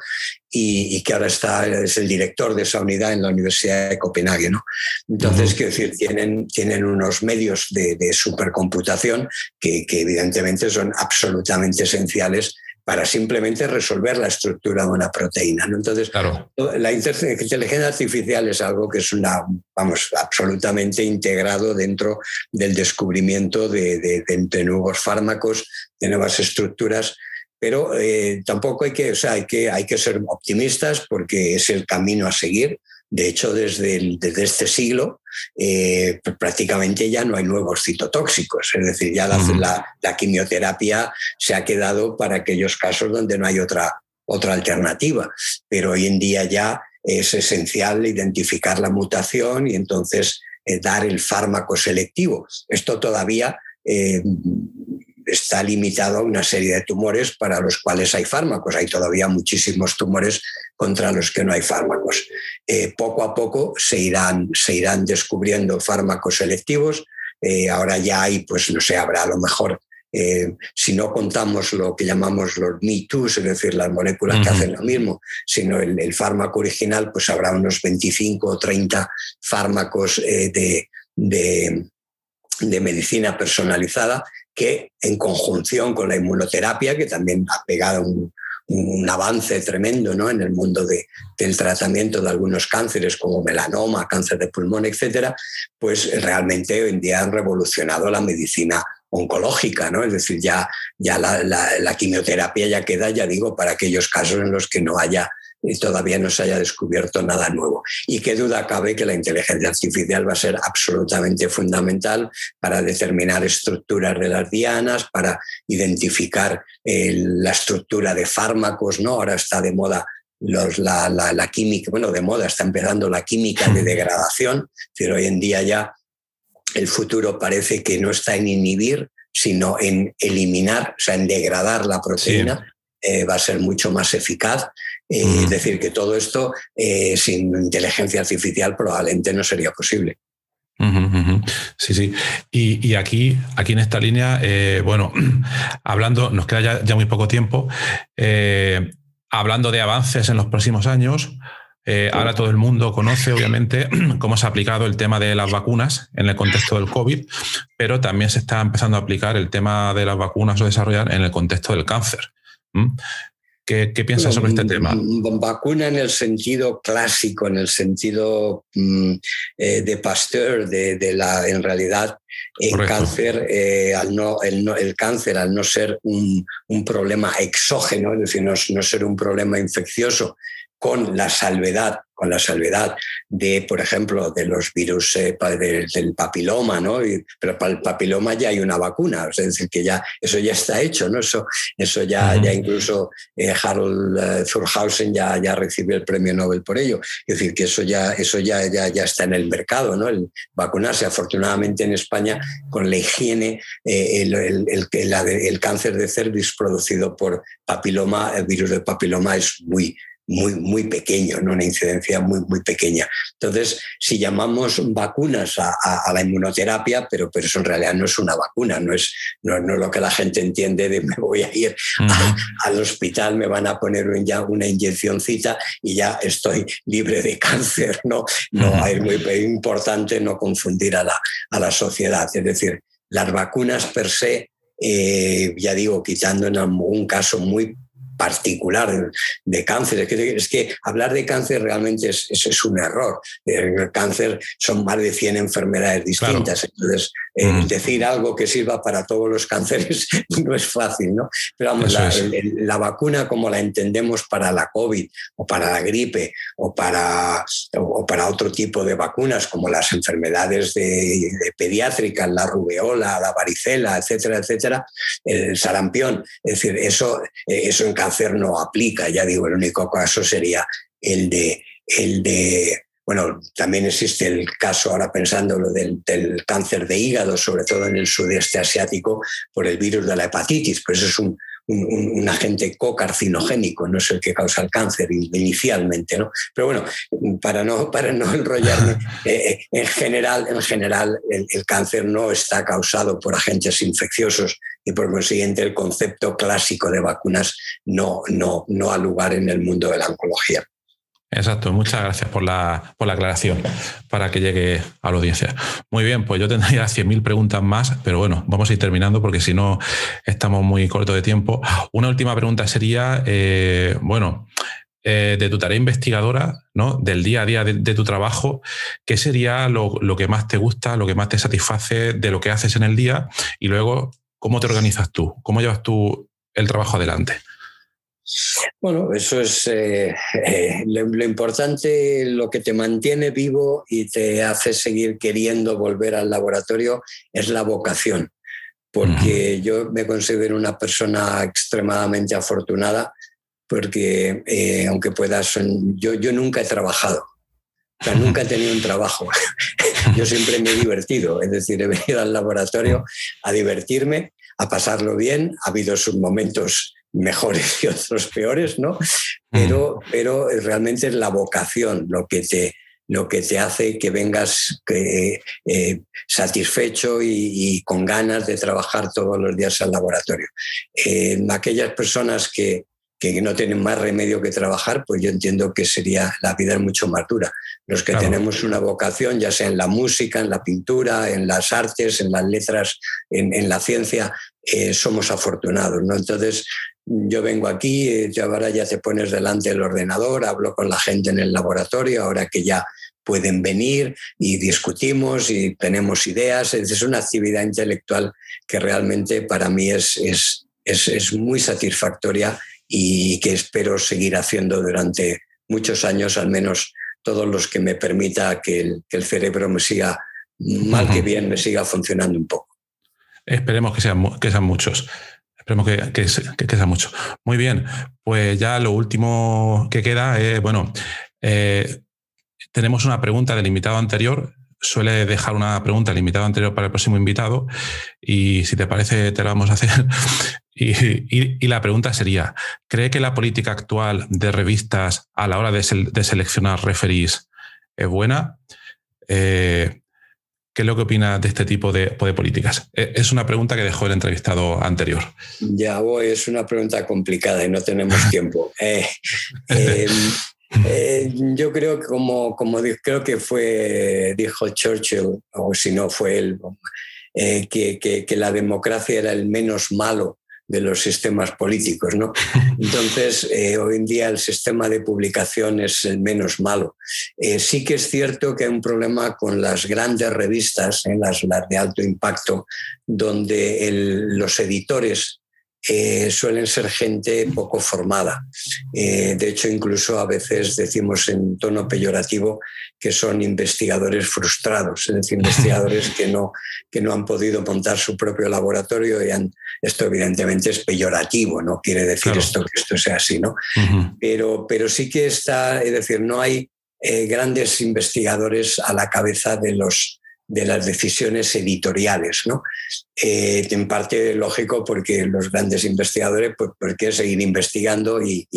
y, que ahora está, es el director de esa unidad en la Universidad de Copenhague. ¿no? Entonces, quiero decir, tienen, tienen unos medios de, supercomputación que, evidentemente son absolutamente esenciales para simplemente resolver la estructura de una proteína. ¿no? Entonces, claro. la inteligencia artificial es algo que es una, vamos, absolutamente integrado dentro del descubrimiento de, de nuevos fármacos, de nuevas estructuras pero eh, tampoco hay que, o sea, hay, que, hay que ser optimistas porque es el camino a seguir. De hecho, desde, desde este siglo eh, prácticamente ya no hay nuevos citotóxicos, es decir, ya la, la, quimioterapia se ha quedado para aquellos casos donde no hay otra, otra alternativa, pero hoy en día ya es esencial identificar la mutación y entonces eh, dar el fármaco selectivo. Esto todavía está limitado a una serie de tumores para los cuales hay fármacos. Hay todavía muchísimos tumores contra los que no hay fármacos. Eh, poco a poco se irán, se irán descubriendo fármacos selectivos. Eh, ahora ya hay, pues no sé, habrá a lo mejor, eh, si no contamos lo que llamamos los me es decir, las moléculas que hacen lo mismo, sino el, fármaco original, pues habrá unos 25 o 30 fármacos de, de medicina personalizada que en conjunción con la inmunoterapia, que también ha pegado un, avance tremendo ¿no? en el mundo del tratamiento de algunos cánceres como melanoma, cáncer de pulmón, etcétera, pues realmente hoy en día han revolucionado la medicina oncológica, ¿no? Es decir, ya, ya la, la, quimioterapia ya queda, ya digo, para aquellos casos en los que no haya y todavía no se haya descubierto nada nuevo. Y qué duda cabe que la inteligencia artificial va a ser absolutamente fundamental para determinar estructuras de las dianas, para identificar eh, la estructura de fármacos, ¿no? Ahora está de moda los, la, la, química, bueno, de moda está empezando la química de degradación, pero hoy en día ya el futuro parece que no está en inhibir, sino en eliminar, o sea, en degradar la proteína. Eh, va a ser mucho más eficaz eh, es decir, que todo esto eh, sin inteligencia artificial probablemente no sería posible. Sí, sí. Y, aquí, aquí en esta línea, eh, bueno, (clears throat) hablando, nos queda ya, muy poco tiempo, hablando de avances en los próximos años, ahora todo el mundo conoce, obviamente, (clears throat) cómo se ha aplicado el tema de las vacunas en el contexto del COVID, pero también se está empezando a aplicar el tema de las vacunas o desarrollar en el contexto del cáncer. ¿Qué, piensas sobre este tema? Vacuna en el sentido clásico, en el sentido mm, eh, de Pasteur, de, la, en realidad el cáncer, eh, al no, el, cáncer, al no ser un, problema exógeno, es decir, no, no, ser un problema infeccioso, con la salvedad con la salvedad de, por ejemplo, de los virus eh, del papiloma, ¿no? pero para el papiloma ya hay una vacuna, es decir, que ya eso ya está hecho, ¿no? Eso, eso ya, ya incluso eh, Harold uh, ya, ya recibió el premio Nobel por ello. Es decir, que eso ya, eso ya, ya, ya está en el mercado, ¿no? El vacunarse. Afortunadamente en España, con la higiene, el, el, el cáncer de cervix producido por papiloma, el virus del papiloma es muy muy, muy pequeño, ¿no? una incidencia muy, muy pequeña. Entonces, si llamamos vacunas a, la inmunoterapia, pero, pero eso en realidad no es una vacuna, no es, no, no lo que la gente entiende de me voy a ir al hospital, me van a poner ya una inyeccióncita y ya estoy libre de cáncer. No, no es muy importante no confundir a la, a la sociedad. Es decir, las vacunas per se, eh, ya digo, quitando en algún caso muy particular de cáncer. Es que, hablar de cáncer realmente es, es, un error. El cáncer son más de 100 enfermedades distintas. Entonces, eh, decir algo que sirva para todos los cánceres (laughs) no es fácil, ¿no? Pero vamos, la, vacuna como la entendemos para la COVID o para la gripe o para, o para otro tipo de vacunas como las enfermedades de, pediátricas, la rubeola, la varicela, etcétera, etcétera, el sarampión. Es decir, eso, eso en cáncer no aplica, ya digo, el único caso sería el de, el de bueno, también existe el caso, ahora pensando lo del, cáncer de hígado, sobre todo en el sudeste asiático, por el virus de la hepatitis, pues es un, agente cocarcinogénico, no es el que causa el cáncer inicialmente, ¿no? Pero bueno, para no, para no enrollarme, (laughs) eh, eh, en general, en general el, cáncer no está causado por agentes infecciosos y por consiguiente el concepto clásico de vacunas no, no, no ha lugar en el mundo de la oncología. Exacto, muchas gracias por la, por la aclaración para que llegue a la audiencia. Muy bien, pues yo tendría (laughs) 100.000 preguntas más, pero bueno, vamos a ir terminando porque si no estamos muy cortos de tiempo. Una última pregunta sería, eh, bueno, eh, de tu tarea investigadora, ¿no? del día a día de, tu trabajo, ¿qué sería lo, lo, que más te gusta, lo que más te satisface de lo que haces en el día? Y luego, ¿cómo te organizas tú? ¿Cómo llevas tú el trabajo adelante? Bueno, eso es eh, eh, lo, importante, lo que te mantiene vivo y te hace seguir queriendo volver al laboratorio es la vocación, porque yo me considero una persona extremadamente afortunada, porque eh, aunque puedas, yo, yo nunca he trabajado, o sea, nunca he (laughs) tenido un trabajo. (laughs) Yo siempre me he divertido, es decir, he venido al laboratorio a divertirme, a pasarlo bien. Ha habido sus momentos mejores (laughs) y otros peores, ¿no? Pero, pero realmente es la vocación lo que te, lo que te hace que vengas eh, satisfecho y, con ganas de trabajar todos los días al laboratorio. aquellas personas que, que, no tienen más remedio que trabajar, pues yo entiendo que sería la vida es mucho más dura. Los que tenemos una vocación, ya sea en la música, en la pintura, en las artes, en las letras, en, en la ciencia, eh, somos afortunados. ¿no? Entonces, yo vengo aquí, eh, ya ahora ya te pones delante del ordenador, hablo con la gente en el laboratorio, ahora que ya pueden venir y discutimos y tenemos ideas. Es una actividad intelectual que realmente para mí es, es, es, muy satisfactoria y que espero seguir haciendo durante muchos años, al menos todos los que me permita que el, que el cerebro me siga, mal que bien, me siga funcionando un poco. Esperemos que sean, que sean muchos. Esperemos que, que, sea mucho. Muy bien, pues ya lo último que queda es, bueno, eh, tenemos una pregunta del invitado anterior. Suele dejar una pregunta del invitado anterior para el próximo invitado y si te parece te la vamos a hacer. (laughs) Y, la pregunta sería, ¿cree que la política actual de revistas a la hora de, seleccionar referís es buena? Eh, ¿Qué es lo que opina de este tipo de, políticas? E, es una pregunta que dejó el entrevistado anterior. Ya, voy, es una pregunta complicada y no tenemos (laughs) tiempo. Eh, em, eh, yo creo que como, como creo que fue, dijo Churchill, o si no fue él, eh, que, que, la democracia era el menos malo de los sistemas políticos. ¿no? (laughs) Entonces, eh, hoy en día el sistema de publicación es el menos malo. Eh, sí que es cierto que hay un problema con las grandes revistas, en las, las, de alto impacto, donde los editores eh, suelen ser gente poco formada. Eh, de hecho, incluso a veces decimos en tono peyorativo que son investigadores frustrados, es decir, investigadores (laughs) que no, que no han podido montar su propio laboratorio y han, esto evidentemente es peyorativo, no quiere decir esto que esto sea así, ¿no? pero, pero sí que está, es decir, no hay eh, grandes investigadores a la cabeza de los de las decisiones editoriales. ¿no? Eh, en parte lógico porque los grandes investigadores pues, pues quieren seguir investigando y,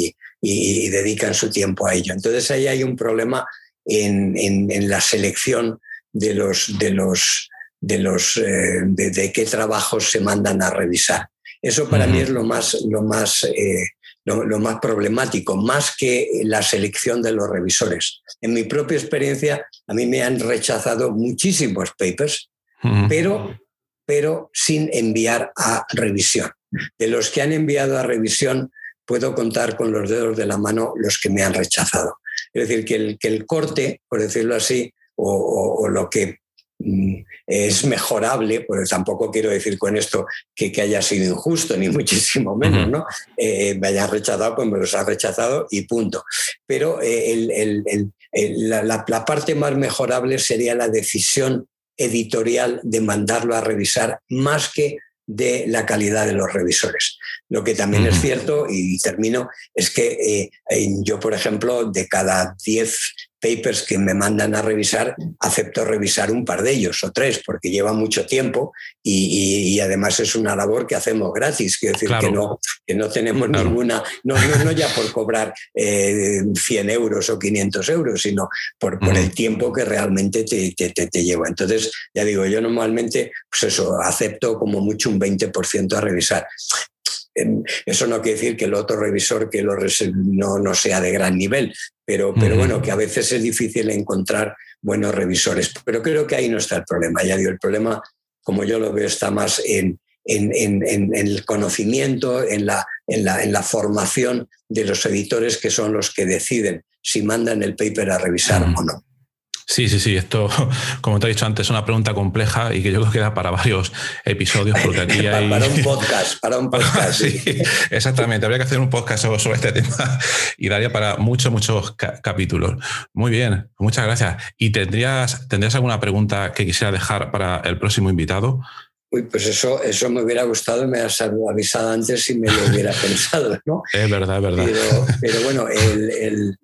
dedican su tiempo a ello. Entonces ahí hay un problema en, la selección de los de los de los eh, de, qué trabajos se mandan a revisar. Eso para mí es lo más, lo más eh, lo, más problemático, más que la selección de los revisores. En mi propia experiencia, a mí me han rechazado muchísimos papers, pero, pero sin enviar a revisión. De los que han enviado a revisión, puedo contar con los dedos de la mano los que me han rechazado. Es decir, que el, que el corte, por decirlo así, o, o lo que es mejorable, pues tampoco quiero decir con esto que, haya sido injusto, ni (laughs) muchísimo menos, ¿no? Eh, me hayan rechazado, pues me los ha rechazado y punto. Pero eh, la, parte más mejorable sería la decisión editorial de mandarlo a revisar más que de la calidad de los revisores. Lo que también es cierto, y termino, es que eh, yo, por ejemplo, de cada 10 papers que me mandan a revisar, acepto revisar un par de ellos o tres, porque lleva mucho tiempo y, además es una labor que hacemos gratis, quiero decir que, no, que no tenemos ninguna, no, no, ya por cobrar 100 eh, euros o 500 euros, sino por, por el tiempo que realmente te, te, te, lleva. Entonces, ya digo, yo normalmente, pues eso, acepto como mucho un 20% a revisar. Eso no quiere decir que el otro revisor que lo no, no sea de gran nivel, pero, pero bueno, que a veces es difícil encontrar buenos revisores. Pero creo que ahí no está el problema. Ya digo, el problema, como yo lo veo, está más en, en, en, el conocimiento, en la, en, la, en la formación de los editores que son los que deciden si mandan el paper a revisar o no. Sí, sí, sí. Esto, (laughs) como te he dicho antes, es una pregunta compleja y que yo creo que da para varios episodios, (laughs) porque aquí hay. para un (laughs) podcast, para un podcast. sí, exactamente. Habría que hacer un podcast sobre, este tema y daría para muchos, muchos capítulos. Muy bien, muchas gracias. ¿Y tendrías, tendrías alguna pregunta que quisiera dejar para el próximo invitado? Uy, pues eso, eso me hubiera gustado, me has avisado antes si me lo hubiera pensado, ¿no? Es verdad, es verdad. Pero, bueno, el el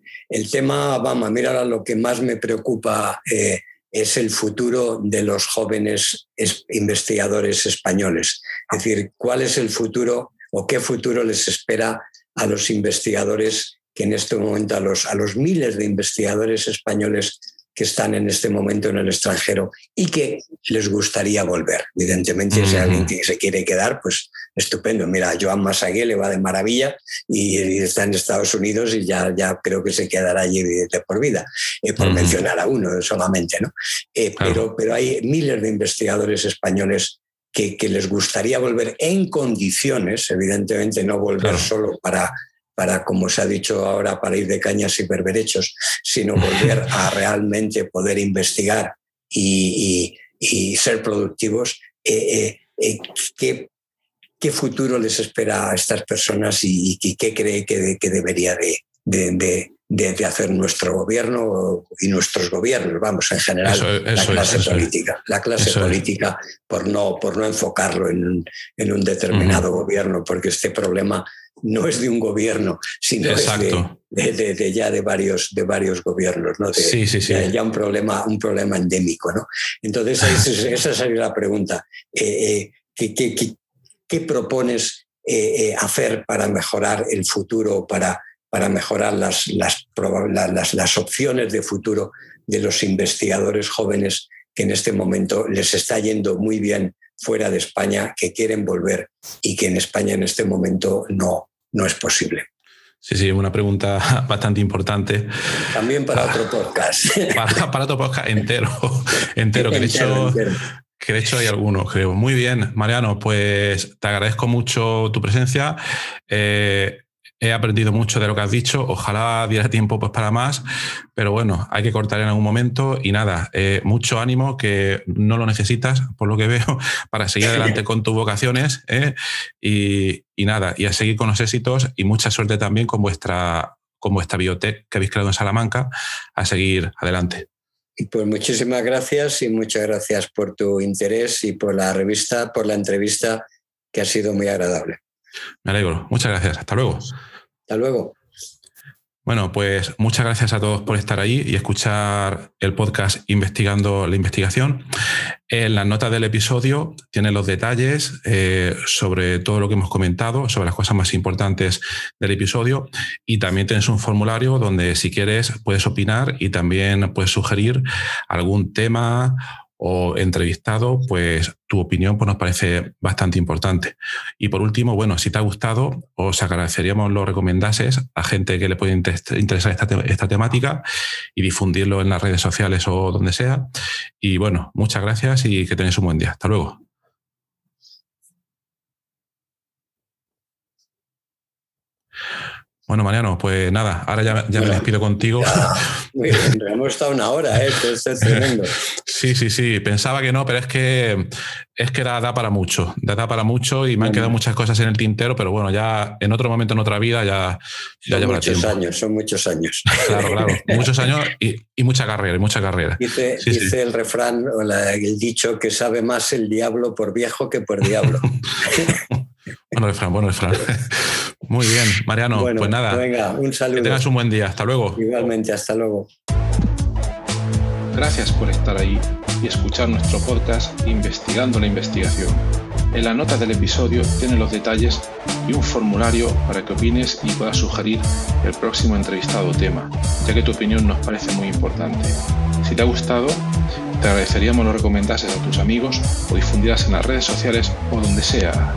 tema vamos, mira, lo que más me preocupa eh, es el futuro de los jóvenes investigadores españoles. Es decir, cuál es el futuro o qué futuro les espera a los investigadores que en este momento, a los, a los miles de investigadores españoles que están en este momento en el extranjero y que les gustaría volver. Evidentemente, si alguien que se quiere quedar, pues estupendo. Mira, Joan Masagué le va de maravilla y, está en Estados Unidos y ya, ya creo que se quedará allí de, por vida, eh, por mencionar a uno solamente. ¿no? Eh, pero, pero hay miles de investigadores españoles que, que, les gustaría volver en condiciones, evidentemente no volver solo para para, como se ha dicho ahora, para ir de cañas y berberechos, sino (laughs) volver a realmente poder investigar y, ser productivos, eh, eh, eh, ¿qué, futuro les espera a estas personas y, qué cree que, debería de, hacer nuestro gobierno y nuestros gobiernos, vamos, en general, la clase política. La clase política, por no, por no enfocarlo en, un determinado gobierno, porque este problema no es de un gobierno, sino de, ya de varios, de varios gobiernos, ¿no? sí, sí, sí. Ya, un, problema, un problema endémico. ¿no? Entonces, (laughs) esa, sería la pregunta. Eh, eh, ¿qué, propones eh, hacer para mejorar el futuro, para, para mejorar las, las, las, las opciones de futuro de los investigadores jóvenes que en este momento les está yendo muy bien fuera de España que quieren volver y que en España en este momento no, no es posible. Sí, sí, una pregunta (laughs) bastante importante. También para otro podcast. (laughs) Para, otro podcast (laughs) entero, entero, que de hecho, que de hecho hay algunos, creo. Muy bien, Mariano, pues te agradezco mucho tu presencia. Eh, he aprendido mucho de lo que has dicho. Ojalá diera tiempo pues, para más, pero bueno, hay que cortar en algún momento y nada, eh, mucho ánimo que no lo necesitas, por lo que (laughs) veo, para seguir adelante con tus vocaciones ¿eh? y, nada, y a seguir con los éxitos y mucha suerte también con vuestra, con vuestra biotech que habéis creado en Salamanca, a seguir adelante. Pues muchísimas gracias y muchas gracias por tu interés y por la revista, por la entrevista que ha sido muy agradable. Me alegro. Muchas gracias. Hasta luego. Hasta luego. Bueno, pues muchas gracias a todos por estar ahí y escuchar el podcast Investigando la Investigación. En las notas del episodio tienen los detalles eh, sobre todo lo que hemos comentado, sobre las cosas más importantes del episodio y también tienes un formulario donde si quieres puedes opinar y también puedes sugerir algún tema o entrevistado, pues tu opinión pues, nos parece bastante importante. Y por último, bueno, si te ha gustado, os agradeceríamos lo recomendases a gente que le puede interesar esta, esta temática y difundirlo en las redes sociales o donde sea. Y bueno, muchas gracias y que tengáis un buen día. Hasta luego. Bueno, Mariano, pues nada, ahora ya, ya me despido contigo. (laughs) bien, hemos estado una hora, ¿eh? Esto es (laughs) tremendo. Sí, sí, sí, pensaba que no, pero es que es que da, para mucho, da, para mucho y me han quedado muchas cosas en el tintero, pero bueno, ya en otro momento, en otra vida, ya, ya son muchos años, son muchos años. (laughs) Claro, claro, muchos años y, y mucha carrera, y mucha carrera. Dice, dice el refrán o el dicho que sabe más el diablo por viejo que por diablo. Bueno, refrán, bueno, refrán. Muy bien, Mariano. pues nada. Venga, un saludo. Que tengas un buen día. Hasta luego. Igualmente, hasta luego. Gracias por estar ahí y escuchar nuestro podcast Investigando la Investigación. En la nota del episodio tienen los detalles y un formulario para que opines y puedas sugerir el próximo entrevistado o tema, ya que tu opinión nos parece muy importante. Si te ha gustado, te agradeceríamos lo recomendases a tus amigos o difundieras en las redes sociales o donde sea.